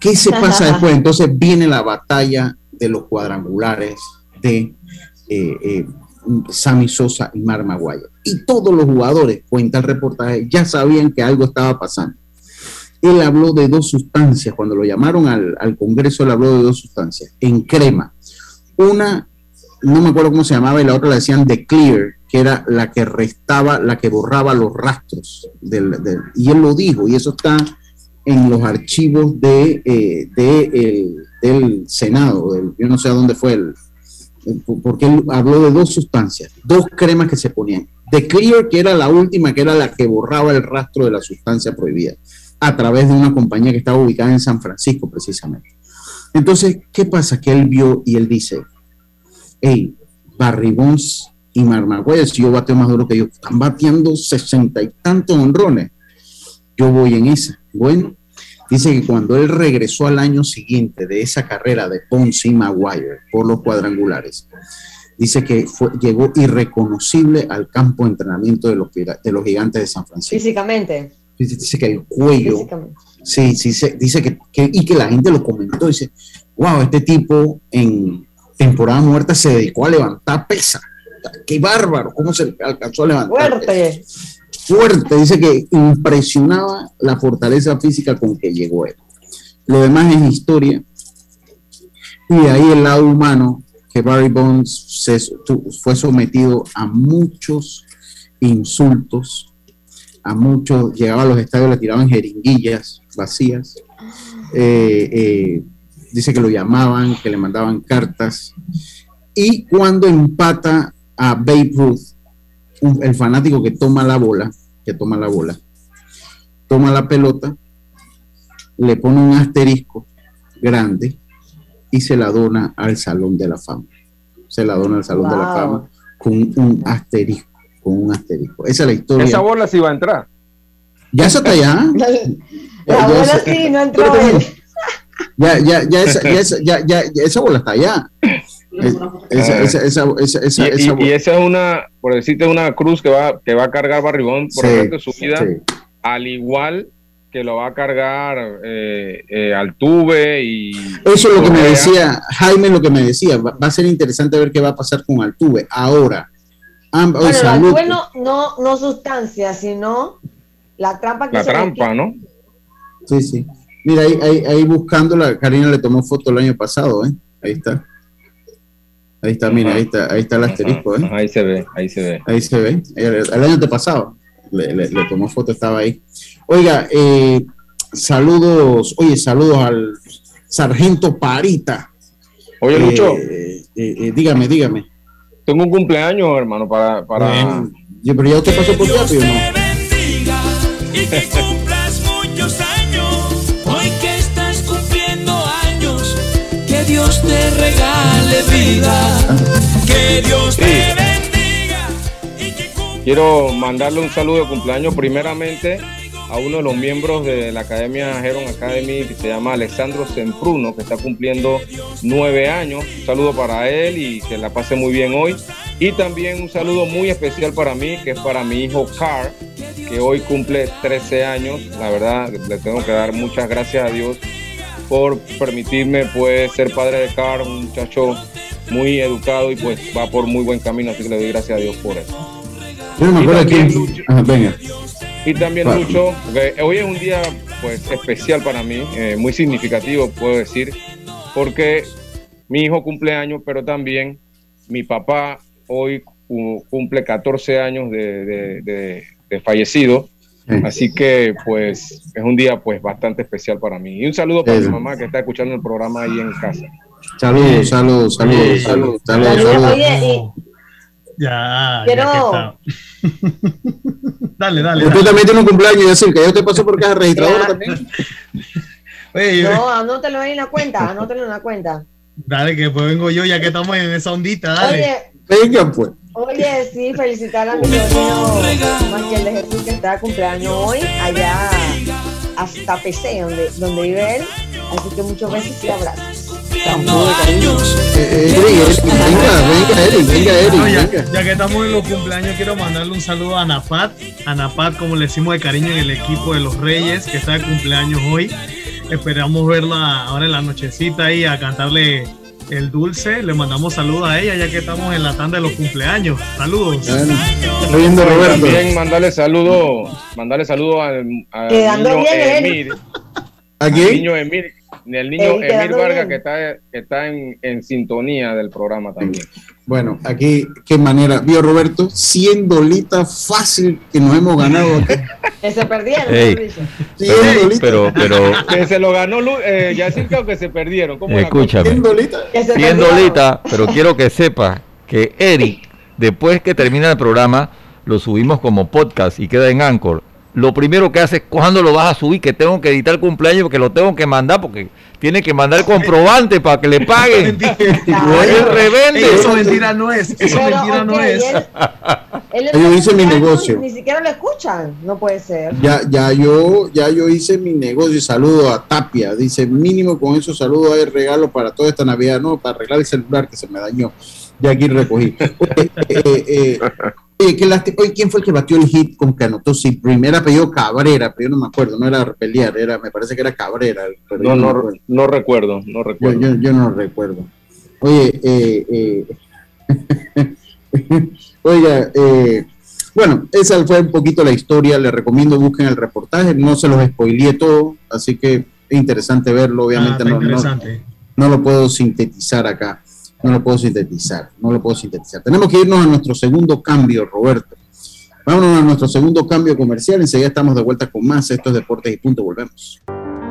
¿Qué se pasa después? Entonces viene la batalla de los cuadrangulares de eh, eh, Sammy Sosa y Mar Maguire. Y todos los jugadores, cuenta el reportaje, ya sabían que algo estaba pasando. Él habló de dos sustancias, cuando lo llamaron al, al Congreso, él habló de dos sustancias, en crema. Una, no me acuerdo cómo se llamaba, y la otra la decían de Clear, que era la que restaba, la que borraba los rastros. Del, y él lo dijo, y eso está en los archivos de, eh, de el- del Senado, del- yo no sé a dónde fue el, el- porque él habló de dos sustancias, dos cremas que se ponían. De Clear, que era la última, que era la que borraba el rastro de la sustancia prohibida, a través de una compañía que estaba ubicada en San Francisco, precisamente. Entonces, ¿qué pasa? Que él vio y él dice, hey, Barry Bonds y Mar Maguire, si yo bateo más duro que ellos, están bateando sesenta y tantos honrones. Yo voy en esa. Bueno, dice que cuando él regresó al año siguiente de esa carrera de Ponce y Maguire por los cuadrangulares, dice que fue, llegó irreconocible al campo de entrenamiento de los, de los gigantes de San Francisco. Físicamente. Dice, dice que el cuello, sí, sí, se- dice que, que- y que la gente lo comentó, dice, wow, este tipo en temporada muerta se dedicó a levantar pesa. Qué bárbaro, cómo se alcanzó a levantar. Fuerte. Fuerte, dice que impresionaba la fortaleza física con que llegó él. Lo demás es historia. Y de ahí el lado humano, que Barry Bonds se, fue sometido a muchos insultos, a muchos, llegaba a los estadios, le tiraban jeringuillas vacías. Eh, eh, dice que lo llamaban, que le mandaban cartas. Y cuando empata a Babe Ruth, un- el fanático que toma la bola, que toma la bola, toma la pelota, le pone un asterisco grande y se la dona al Salón de la Fama. Se la dona al Salón de la. Fama con un asterisco, con un asterisco. Esa es la historia. esa bola sí va a entrar. Ya está allá. La bola sí, no entró él. Ya, ya, ya, esa, ya, esa, ya, ya- ya esa bola está allá. Es- Esa, esa, esa, esa, esa, y, y- esa y esa es una, por decirte, una cruz que va, que va a cargar Barribón por Sí, el resto de su vida, sí. al igual que lo va a cargar eh, eh, Altuve y... Eso es lo que me decía, Jaime lo que me decía, va, va a ser interesante ver qué va a pasar con Altuve. Ahora, amb- Bueno. Altuve no, no, no sustancia, sino la trampa que La se trampa, ¿no? Sí, sí. Mira, ahí, ahí, ahí buscándola, Karina le tomó foto el año pasado, ¿eh? Ahí está. Ahí está, mira, ahí está, ahí está el asterisco, ¿eh? Ahí se ve, ahí se ve. Ahí se ve. El, el año pasado le, le- le tomó foto, estaba ahí. Oiga, eh, saludos, oye, saludos al sargento Parita. Oye, Lucho. Eh, eh, eh, dígame, dígame. Tengo un cumpleaños, hermano, para... para... Yo, pero ya usted pasó por teatro, ¿o no? y que Dios te regale vida. Que Dios te bendiga. Quiero mandarle un saludo de cumpleaños primeramente a uno de los miembros de la Academia Heron Academy que se llama Alessandro Sempruno, que está cumpliendo nueve años. Un saludo para él y que la pase muy bien hoy. Y también un saludo muy especial para mí, que es para mi hijo Carl, que hoy cumple 13 años. La verdad, le tengo que dar muchas gracias a Dios por permitirme pues ser padre de Carl, un muchacho muy educado y pues va por muy buen camino, así que le doy gracias a Dios por eso. Yo no me Y acuerdo también, quién. Lucho. Ajá, venga. Y también Claro. Lucho, porque hoy es un día pues especial para mí, eh, muy significativo puedo decir, porque mi hijo cumple años, pero también mi papá hoy cu- cumple 14 años de, de- de- de fallecido. Así que pues es un día pues bastante especial para mí. Y un saludo para mi Eso. mamá que está escuchando el programa ahí en casa. Saludos, saludos, saludos, saludos, saludos, saludos. Oye, Ya, Quiero- ya dale, dale. Usted dale. también tiene un cumpleaños, que yo te paso por caja registradora también. Oye, no, anótalo ahí en la cuenta, anótalo en la cuenta. Dale, que después vengo yo ya que estamos en esa ondita, dale. Oye, Venga, pues. Oye, sí, felicitar a mi Maciel de Jesús que está de cumpleaños hoy, allá hasta PC, donde, donde vive él. Así que muchos besos y abrazos. Eric, Eric, venga, venga, Eric, venga, Eric, No, ya, venga. ya que estamos en los cumpleaños, quiero mandarle un saludo a Anapat. Anapat, como le decimos de cariño en el equipo de los Reyes, que está de cumpleaños hoy. Esperamos verla ahora en la nochecita ahí a cantarle el dulce. Le mandamos saludos a ella, ya que estamos en la tanda de los cumpleaños. Saludos. Pues Roberto. También mandarle saludo, mandarle saludo al, al niño él. Emir. ¿A El quién? niño Emir, el niño Ey, Emir quedando Vargas que está, que está en, en sintonía del programa también. Bueno, aquí, qué manera. Vio Roberto, 100 dolitas fácil que nos hemos ganado. Que se perdieron, Ey. Mauricio. 100 dolitas. Pero, pero, Que se lo ganó Lu- eh, Yacirca o que se perdieron. ¿Cómo escúchame. 100 dolitas. Que se 100 perdieron. dolitas, pero quiero que sepa que Eric, después que termina el programa, lo subimos como podcast y queda en Anchor. Lo primero que hace es cuando lo vas a subir, que tengo que editar el cumpleaños porque lo tengo que mandar, porque tiene que mandar el comprobante para que le paguen. Él revende. Ey, eso mentira no es. Eso Pero, mentira no es. él- él Yo hice mi negocio. Ni siquiera lo escuchan. No puede ser. Ya, ya yo, ya yo hice mi negocio. Saludo a Tapia. Dice mínimo con eso saludo hay regalo para toda esta Navidad, no, para arreglar el celular que se me dañó. Ya aquí recogí. Oye, eh, eh, oye, qué lástima. Oye, ¿quién fue el que batió el hit con que anotó? Sí, primero apellido Cabrera, pero yo no me acuerdo, no era pelear, era, me parece que era Cabrera. pero No, no, acuerdo. no recuerdo, no recuerdo. yo, yo no recuerdo. Oye, eh, eh, oiga, eh, bueno, esa fue un poquito la historia. Les recomiendo busquen el reportaje. No se los spoileé todo, así que es interesante verlo. Ah, Obviamente no, no, interesante. no lo puedo sintetizar acá. No lo puedo sintetizar. No lo puedo sintetizar. Tenemos que irnos a nuestro segundo cambio, Roberto. Vámonos a nuestro segundo cambio comercial. Enseguida estamos de vuelta con más. Esto es Deportes y Punto. Volvemos.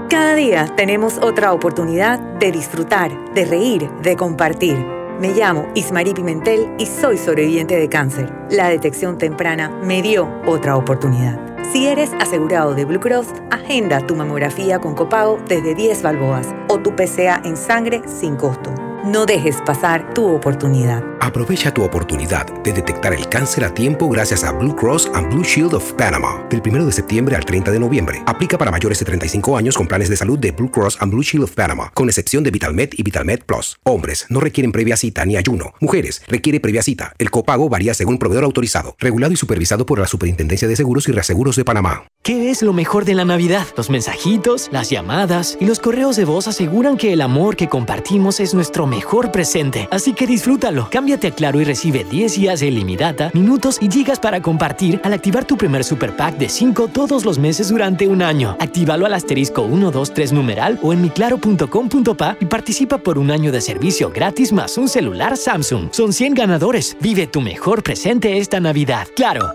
Cada día tenemos otra oportunidad de disfrutar, de reír, de compartir. Me llamo Ismarí Pimentel y soy sobreviviente de cáncer. La detección temprana me dio otra oportunidad. Si eres asegurado de Blue Cross, agenda tu mamografía con copago desde 10 balboas o tu PCA en sangre sin costo. No dejes pasar tu oportunidad. Aprovecha tu oportunidad de detectar el cáncer a tiempo gracias a Blue Cross and Blue Shield of Panama. Del 1 de septiembre al 30 de noviembre. Aplica para mayores de 35 años con planes de salud de Blue Cross and Blue Shield of Panama, con excepción de VitalMed y VitalMed Plus. Hombres no requieren previa cita ni ayuno. Mujeres requiere previa cita. El copago varía según proveedor autorizado, regulado y supervisado por la Superintendencia de Seguros y Reaseguros de Panamá. ¿Qué es lo mejor de la Navidad? Los mensajitos, las llamadas y los correos de voz aseguran que el amor que compartimos es nuestro mejor presente. Así que disfrútalo. Cámbiate a Claro y recibe 10 días de ilimitada, minutos y gigas para compartir al activar tu primer super pack de 5 todos los meses durante un año. Actívalo al asterisco 123 numeral o en miclaro.com.pa y participa por un año de servicio gratis más un celular Samsung. Son 100 ganadores. Vive tu mejor presente esta Navidad. Claro.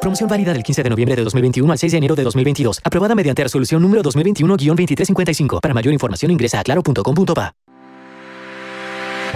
Promoción válida del 15 de noviembre de 2021 al 6 de enero de 2022. Aprobada mediante resolución número 2021-2355. Para mayor información ingresa a claro.com.pa.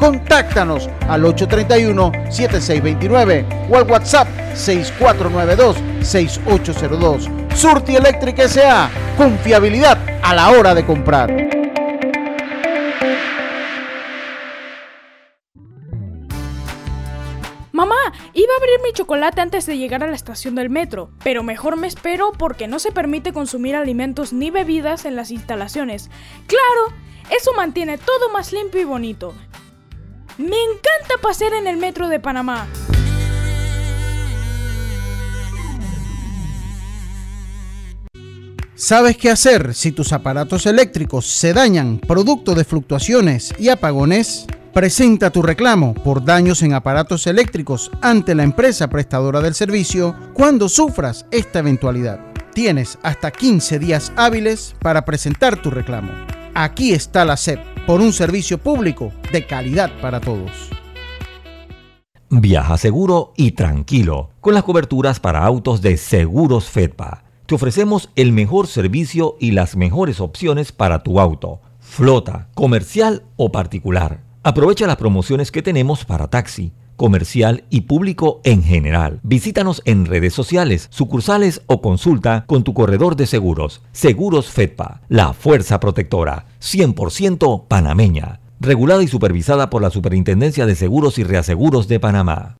Contáctanos al 831-7629 o al WhatsApp 6492-6802. Surti Electric S.A. Confiabilidad a la hora de comprar. Mamá, iba a abrir mi chocolate antes de llegar a la estación del metro, pero mejor me espero porque no se permite consumir alimentos ni bebidas en las instalaciones. Claro, eso mantiene todo más limpio y bonito. Me encanta pasear en el metro de Panamá. ¿Sabes qué hacer si tus aparatos eléctricos se dañan producto de fluctuaciones y apagones? Presenta tu reclamo por daños en aparatos eléctricos ante la empresa prestadora del servicio cuando sufras esta eventualidad. Tienes hasta 15 días hábiles para presentar tu reclamo. Aquí está la SEP por un servicio público de calidad para todos. Viaja seguro y tranquilo con las coberturas para autos de Seguros Fedpa. Te ofrecemos el mejor servicio y las mejores opciones para tu auto, flota, comercial o particular. Aprovecha las promociones que tenemos para taxi, comercial y público en general. Visítanos en redes sociales, sucursales o consulta con tu corredor de seguros. Seguros Fedpa, la fuerza protectora, 100% panameña regulada y supervisada por la Superintendencia de Seguros y Reaseguros de Panamá.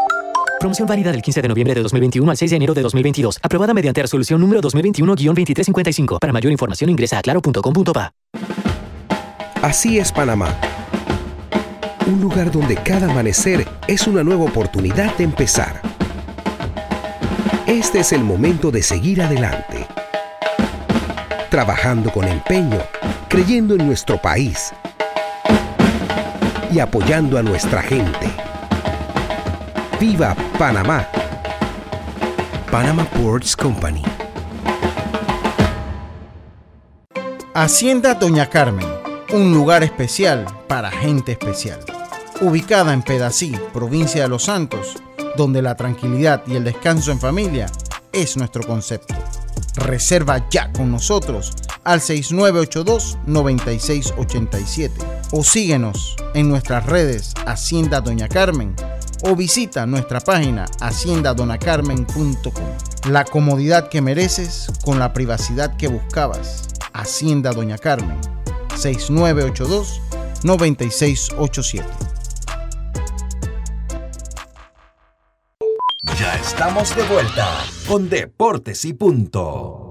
Promoción válida del 15 de noviembre de 2021 al 6 de enero de 2022. Aprobada mediante resolución número 2021-2355. Para mayor información ingresa a claro.com.pa. Así es Panamá. Un lugar donde cada amanecer es una nueva oportunidad de empezar. Este es el momento de seguir adelante. Trabajando con empeño, creyendo en nuestro país y apoyando a nuestra gente. ¡Viva Panamá! Panama Ports Company. Hacienda Doña Carmen, un lugar especial para gente especial. Ubicada en Pedací, provincia de Los Santos, donde la tranquilidad y el descanso en familia es nuestro concepto. Reserva ya con nosotros al 6982-9687 o síguenos en nuestras redes Hacienda Doña Carmen o visita nuestra página haciendadonacarmen.com. La comodidad que mereces con la privacidad que buscabas. Hacienda Doña Carmen, 6982-9687. Ya estamos de vuelta con Deportes y Punto.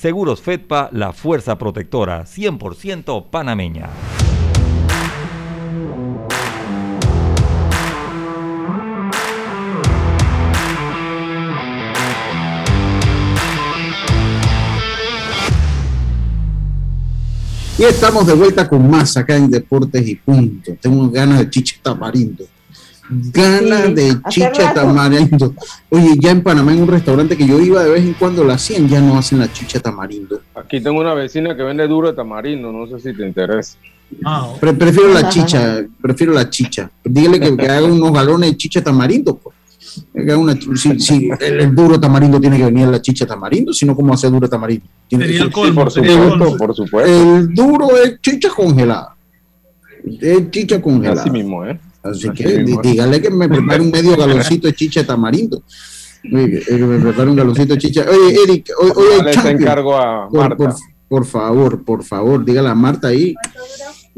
Seguros Fedpa, la fuerza protectora 100% panameña. Y estamos de vuelta con más acá en Deportes y Punto. Tengo ganas de chicha tamarindo. Ganas Sí, de chicha tamarindo. Oye, ya en Panamá en un restaurante que yo iba de vez en cuando la hacían, ya no hacen la chicha tamarindo. Aquí tengo una vecina que vende duro de tamarindo, no sé si te interesa. Pre- prefiero la chicha, prefiero la chicha. Dígale que, que haga unos galones de chicha tamarindo. Pues. Una, si, si el, el duro tamarindo tiene que venir en la chicha tamarindo, si no, ¿cómo hace duro tamarindo? Tiene Sería que- el colmo, por sería supuesto, colmo. por supuesto. El duro es chicha congelada. Es chicha congelada. Así mismo, ¿eh? Así Así que dígale que me prepare un medio galoncito de chicha de tamarindo. Oye, que- que me prepare un galoncito de chicha. Oye, Eric, hoy, hoy hay Champions. encargo a Por- Marta. Por, por favor, por favor, dígale a Marta ahí.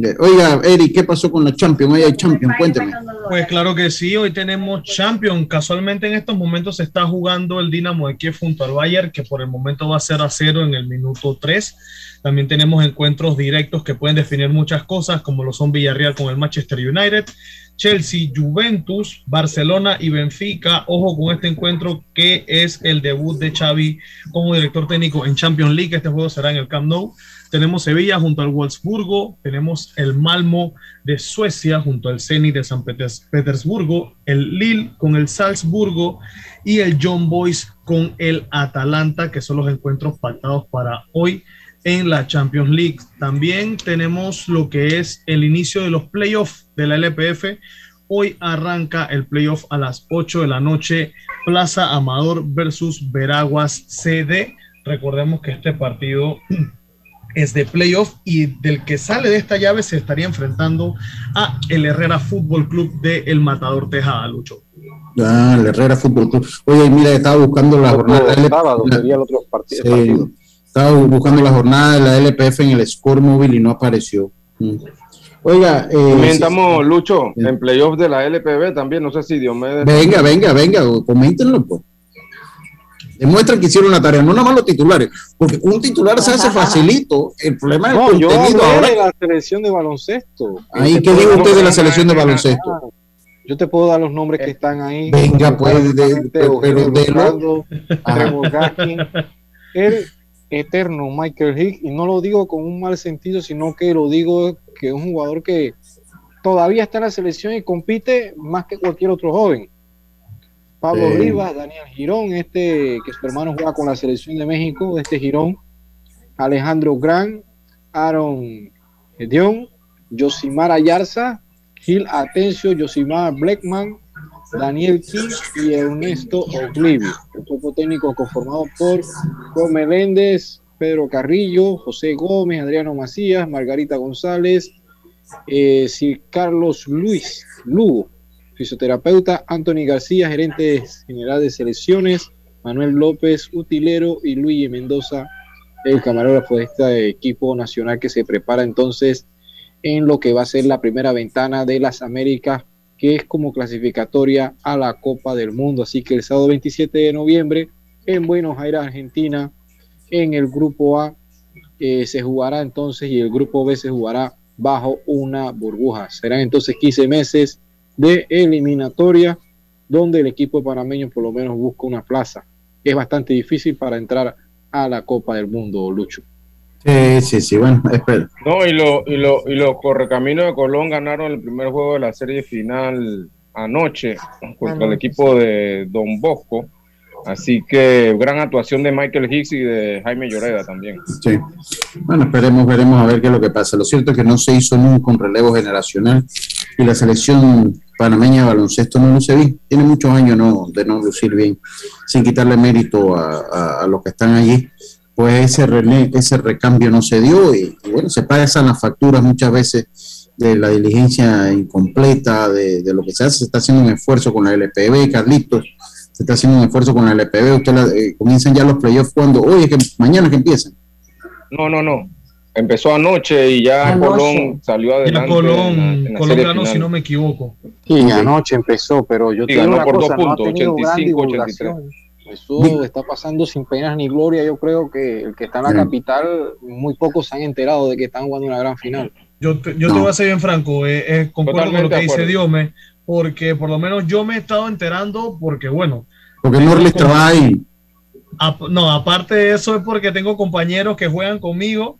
Eh, Oiga, Eric, ¿qué pasó con la Champions? Hoy hay Champions, cuénteme. Pues claro que sí, hoy tenemos Champions. Casualmente en estos momentos se está jugando el Dinamo de Kiev junto al Bayern, que por el momento va a ser a cero en el minuto 3. También tenemos encuentros directos que pueden definir muchas cosas, como lo son Villarreal con el Manchester United, Chelsea, Juventus, Barcelona y Benfica. Ojo con este encuentro que es el debut de Xavi como director técnico en Champions League. Este juego será en el Camp Nou. Tenemos Sevilla junto al Wolfsburgo, tenemos el Malmo de Suecia junto al Zenit de San Peters- Petersburgo, el Lille con el Salzburgo y el John Boys con el Atalanta, que son los encuentros pactados para hoy en la Champions League. También tenemos lo que es el inicio de los playoffs de la LPF. Hoy arranca el playoff a las 8 de la noche, Plaza Amador versus Veraguas CD. Recordemos que este partido es de playoff y del que sale de esta llave se estaría enfrentando a el Herrera Fútbol Club de El Matador Tejada, Lucho. Ah, el Herrera Fútbol Club. Oye, mira, estaba buscando la jornada. El sábado sería el otro partido. Sí, estaba buscando la jornada de la LPF en el score móvil y no apareció. Mm. Oiga, eh, Comentamos, Lucho, en playoff de la LPB también, no sé si Diomedes. Venga, venga, venga, coméntenlo, pues. Demuestran que hicieron la tarea, no nada más los titulares, porque un titular se hace facilito. El problema es el No, yo contenido hablé ahora. de la selección de baloncesto. Ahí, Yo ¿qué dijo usted de la selección de baloncesto? Yo te puedo dar los nombres que están ahí. Venga, pues, de- pero- el eterno Michael Hicks, y no lo digo con un mal sentido, sino que lo digo que es un jugador que todavía está en la selección y compite más que cualquier otro joven. Pablo Sí. Rivas, Daniel Girón, este que su hermano juega con la selección de México, este Girón, Alejandro Gran, Aaron Dion, Josimar Ayarza, Gil Atencio, Josimar Blackman, Daniel King y Ernesto Oglivio. El cuerpo técnico conformado por Juan Meléndez, Pedro Carrillo, José Gómez, Adriano Macías, Margarita González, eh, Carlos Luis Lugo, fisioterapeuta, Anthony García, gerente general de selecciones, Manuel López, utilero y Luigi Mendoza, el camarógrafo de este equipo nacional que se prepara entonces en lo que va a ser la primera ventana de las Américas, que es como clasificatoria a la Copa del Mundo. Así que el sábado 27 de noviembre en Buenos Aires, Argentina, en el grupo A eh, se jugará entonces y el grupo B se jugará bajo una burbuja. Serán entonces 15 meses de eliminatoria donde el equipo panameño por lo menos busca una plaza. Es bastante difícil para entrar a la Copa del Mundo, Lucho. Sí, sí, sí, bueno, espera. No, y, lo, y, lo, y los Correcaminos de Colón ganaron el primer juego de la serie final anoche contra el Anoche, equipo de Don Bosco. Así que gran actuación de Michael Hicks y de Jaime Lloreda también. Sí. Bueno, esperemos, veremos a ver qué es lo que pasa. Lo cierto es que no se hizo nunca un relevo generacional y la selección panameña de baloncesto no luce bien. Tiene muchos años no, de no lucir bien, sin quitarle mérito a, a- a los que están allí. Pues ese, rele- ese recambio no se dio y, y bueno, se pagan las facturas muchas veces de la diligencia incompleta, de, de lo que se hace. Se está haciendo un esfuerzo con la LPB, Carlitos. Se está haciendo un esfuerzo con la LPB. Usted la- eh, comienzan ya los playoffs cuando, oye, que mañana que empiezan. No, no, no. Empezó anoche y ya Anoche. Colón salió Ya adelante. en Colón, la- en la Colón serie ganó, final. si no me equivoco. Sí, anoche empezó, pero yo Sí, te digo ganó una por dos cosa, no ha puntos, tenido gran 85, divulgación. Eso está pasando sin penas ni gloria. Yo creo que el que está en la Sí. capital, muy pocos se han enterado de que están jugando una gran final. Yo, te, yo te voy a ser bien franco, eh, eh, concuerdo con lo que dice. Diome, porque por lo menos yo me he estado enterando porque, bueno, Porque Norlis trabaja ahí. no, aparte de eso es porque tengo compañeros que juegan conmigo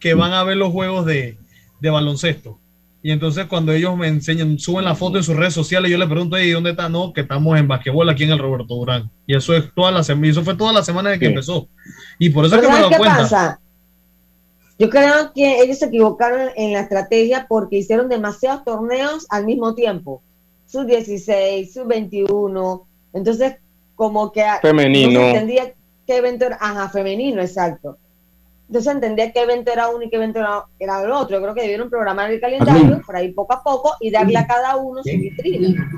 que van a ver los juegos de, de baloncesto. Y entonces cuando ellos me enseñan, suben la foto en sus redes sociales, yo les pregunto, ¿y dónde está? No, que estamos en basquetbol aquí en el Roberto Durán. Y eso es toda la semana, eso fue toda la semana de que Sí. empezó. Y por eso es que me he ¿sabes dado qué cuenta. pasa? Yo creo que ellos se equivocaron en la estrategia porque hicieron demasiados torneos al mismo tiempo. Sub 16, sub 21. Entonces, como que Femenino. no se entendía qué evento era. Ajá, femenino, exacto. Entonces entendía qué evento era uno y qué evento era, era el otro. Yo creo que debieron programar el calendario por ahí poco a poco y darle a cada uno su vitrina.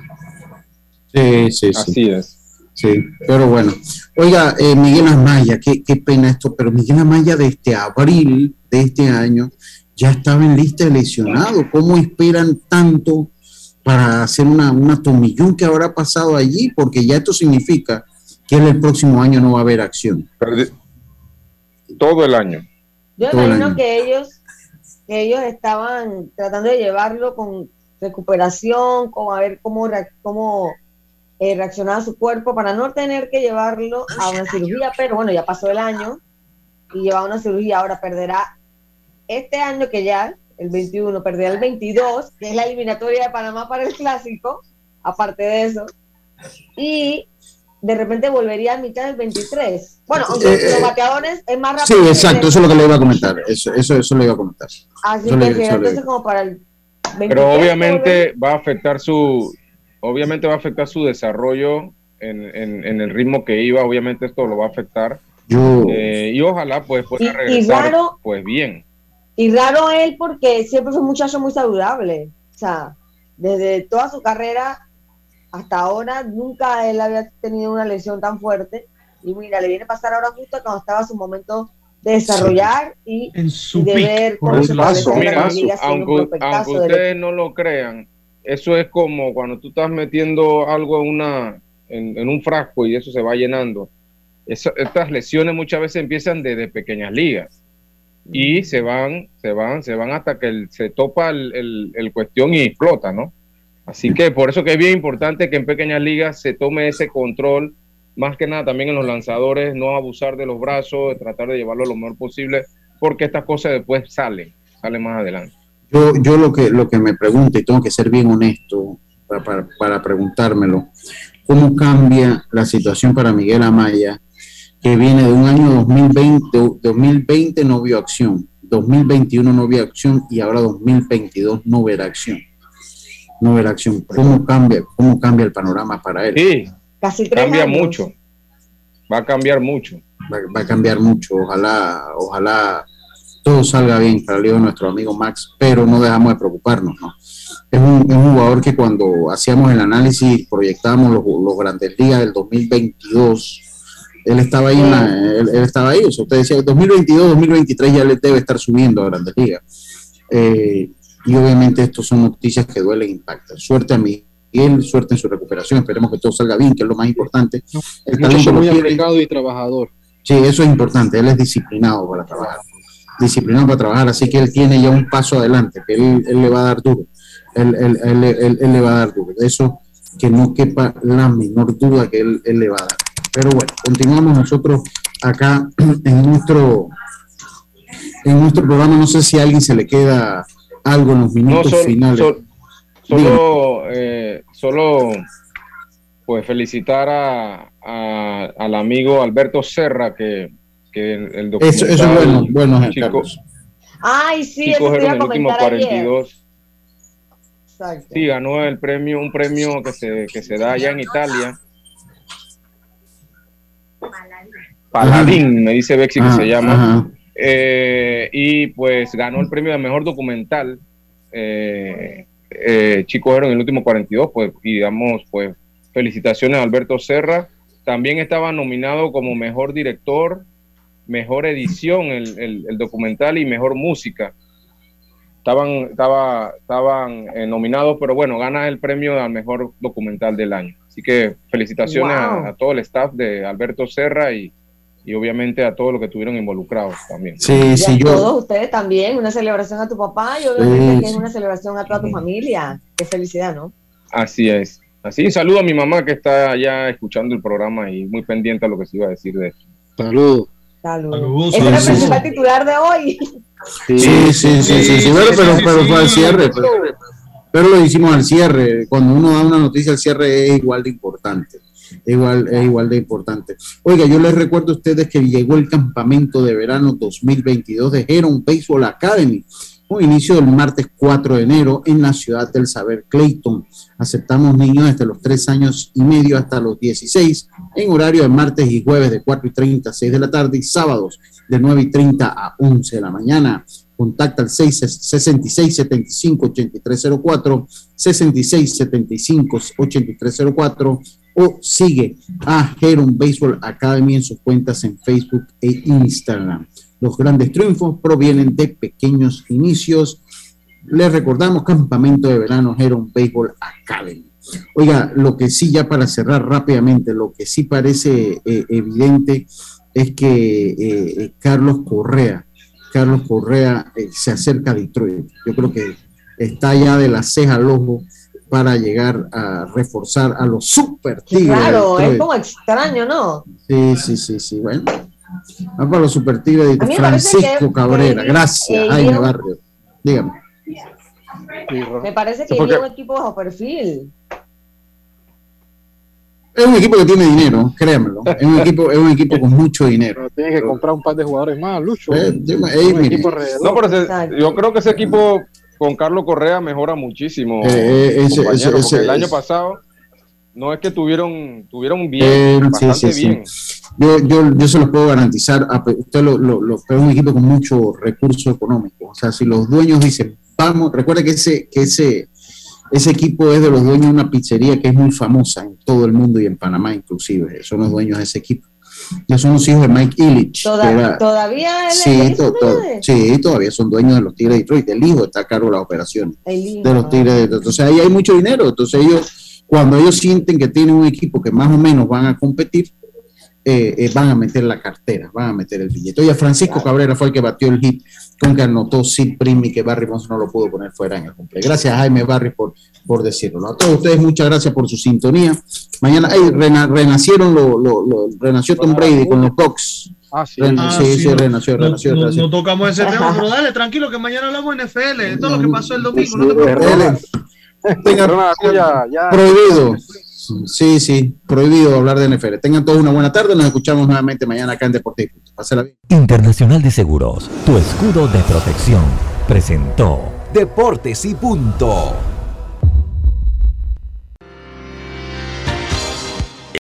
Sí, sí, sí. Así es. Sí, pero bueno. Oiga, eh, Miguel Amaya, qué, qué pena esto, pero Miguel Amaya desde abril de este año ya estaba en lista de lesionados. ¿Cómo esperan tanto para hacer una, una tomillón que habrá pasado allí? Porque ya esto significa que en el próximo año no va a haber acción. Perdi- Todo el año. Yo Todo el imagino año. que ellos, que ellos estaban tratando de llevarlo con recuperación, como a ver cómo, cómo eh, reaccionaba su cuerpo para no tener que llevarlo a una cirugía, pero bueno, ya pasó el año y lleva una cirugía, ahora perderá este año que ya, el 21, perderá el 22, que es la eliminatoria de Panamá para el clásico, aparte de eso, y de repente volvería a mitad del 23. Bueno, aunque Eh, los eh, bateadores es más Sí, rápido. exacto, eso es lo que le iba a comentar. Eso, eso, eso le iba a comentar. Así Eso que le- entonces como para el 23. Pero obviamente va a afectar su, obviamente va a afectar su desarrollo en, en- en el ritmo que iba. Obviamente esto lo va a afectar. Yo, Eh, y ojalá pues pueda Y- y regresar raro- pues bien. Y raro él porque siempre fue un muchacho muy saludable. O sea, desde toda su carrera hasta ahora nunca él había tenido una lesión tan fuerte. Y mira, le viene a pasar ahora justo cuando estaba su momento de desarrollar y, En su y de pick, ver por cómo se en Mira, aunque, aunque del ustedes no lo crean, eso es como cuando tú estás metiendo algo en, una, en, en un frasco y eso se va llenando. Eso- estas lesiones muchas veces empiezan desde pequeñas ligas y se van, se van, se van hasta que el- se topa el, el- el cuestión y explota, ¿no? Así que por eso que es bien importante que en pequeñas ligas se tome ese control, más que nada también en los lanzadores, no abusar de los brazos, tratar de llevarlo lo mejor posible, porque estas cosas después salen, salen más adelante. yo, yo lo, que, lo que me pregunto, y tengo que ser bien honesto para, para, para preguntármelo, ¿cómo cambia la situación para Miguel Amaya, que viene de un año 2020, 2020 no vio acción, 2021 no vio acción y ahora 2022 no verá acción? No verá acción. ¿Cómo cambia, cómo cambia el panorama para él? Sí, Casi tres cambia años. mucho, va a cambiar mucho. va, va a cambiar mucho. Ojalá, ojalá todo salga bien para de nuestro amigo Max, pero no dejamos de preocuparnos, ¿no? Es un, es un jugador que cuando hacíamos el análisis, proyectábamos los, los grandes ligas del 2022, él estaba ahí, en la- él, él estaba ahí, o sea, usted decía, 2022, 2023 ya le debe estar subiendo a grandes ligas. Eh, y obviamente estos son noticias que duelen e impactan. Suerte a Miguel, suerte en su recuperación, esperemos que todo salga bien, que es lo más importante. El talento muy aplicado y trabajador. Sí, eso es importante. Él es disciplinado para trabajar. Disciplinado para trabajar. Así que él tiene ya un paso adelante, que él, él le va a dar duro. Él, él- él- le va a dar duro. Eso que no quepa la menor duda que él, él le va a dar. Pero bueno, continuamos nosotros acá en nuestro, en nuestro programa. No sé si a alguien se le queda algo en los No, minutos sol- finales. sol- solo, eh, solo pues felicitar a, a- al amigo Alberto Serra que, que el, el Eso, eso es bueno, bueno, Chico-. Ay, sí, eso te iba Héroes a en el último comentar ayer. 42 Exacto. Sí, ganó el premio, un premio que se, que se da allá en Italia. Paladín, me dice Bexi que Ajá, se llama. ajá. Eh, y pues ganó el premio de mejor documental. Eh, eh, Chico Héroe en el último 42, pues, y damos pues felicitaciones a Alberto Serra. También estaba nominado como mejor director, mejor edición el, el- el documental y mejor música estaban, estaba, estaban eh, nominados, pero bueno, gana el premio al mejor documental del año. Así que felicitaciones a- a, todo el staff de Alberto Serra y, y obviamente a todos los que estuvieron involucrados también. Sí, Y sí, a yo. todos ustedes también, una celebración a tu papá y obviamente Sí, que es sí. una celebración a toda tu familia. Qué felicidad, ¿no? Así es. Así, saludo a mi mamá que está allá escuchando el programa y muy pendiente a lo que se iba a decir de eso. Saludos. Saludos. El sí, principal titular de hoy. Sí, sí, sí, sí, sí, sí, pero, pero, fue al cierre. Pero, pero lo hicimos al cierre. Cuando uno da una noticia al cierre es igual de importante. Igual, es igual de importante. Oiga, yo les recuerdo a ustedes que llegó el campamento de verano 2022 de Heron Baseball Academy, con inicio del martes 4 de enero en la ciudad del saber Clayton. Aceptamos niños desde los 3 años y medio hasta los 16 en horario de martes y jueves de 4 y 30 a 6 de la tarde y sábados de 9 y 30 a 11 de la mañana. Contacta al 6 66 75 8304, 66 75 8304 o sigue a Heron Baseball Academy en sus cuentas en Facebook e Instagram. Los grandes triunfos provienen de pequeños inicios. Les recordamos campamento de verano Heron Baseball Academy. Oiga, lo que sí, ya para cerrar rápidamente, lo que sí parece eh, evidente es que eh, eh, Carlos Correa, Carlos Correa se acerca a Detroit. Yo creo que está ya de la ceja al ojo para llegar a reforzar a los super tigres. de Claro, es como extraño, ¿no? Sí, sí, sí, sí. Bueno, vamos para los super tigres de Francisco que- Cabrera. que- Gracias, que Jaime yo- Barrio. Dígame. Me parece que iría un equipo bajo perfil. Es un equipo que tiene dinero, créanmelo. Es un equipo, es un equipo con mucho dinero. Pero tiene que comprar un par de jugadores más, Lucho. Eh, yo- Un eh. No, pero ese- yo creo que ese equipo con Carlos Correa mejora muchísimo. Eh, eh, ese- compañero, ese- porque ese- el año pasado no es que tuvieron, tuvieron bien, Eh, sí, bastante sí, sí. bien. Yo, yo, yo se los puedo garantizar. a- Usted lo, lo, lo- es un equipo con mucho recurso económico. O sea, si los dueños dicen, vamos, recuerda que ese, que ese, ese equipo es de los dueños de una pizzería que es muy famosa en todo el mundo y en Panamá inclusive. Son los dueños de ese equipo. Ya son los hijos de Mike Illich. Toda- era- todavía él sí, es to- to- de- sí, todavía son dueños de los Tigres de Detroit. El hijo está a cargo de las operaciones hijo. de los Tigres de Detroit. Entonces ahí hay mucho dinero. Entonces ellos, cuando ellos sienten que tienen un equipo que más o menos van a competir, eh, eh, van a meter la cartera, van a meter el billete. Oye, Francisco Cabrera fue el que batió el hit con que anotó Sid Primi, que Barry Bonds no lo pudo poner fuera en el cumple. Gracias Jaime Barry por, por decirlo. A todos ustedes, muchas gracias por su sintonía. Mañana, ay, rena- renacieron, lo, lo- lo- renació Tom Brady con los Bucks. Ah, sí. Ren- Ah, sí, sí, sí, no- renació, No, renació, no- renació. no tocamos ese tema, pero dale, tranquilo, que mañana hablamos en NFL, de todo lo que pasó el domingo. No te preocupes. Ronald Acuña, ya- prohibido. Sí, sí, prohibido hablar de NFL. Tengan todos una buena tarde. Nos escuchamos nuevamente mañana acá en Deportivo. Pásela bien. Internacional de Seguros, tu escudo de protección, presentó Deportes y punto.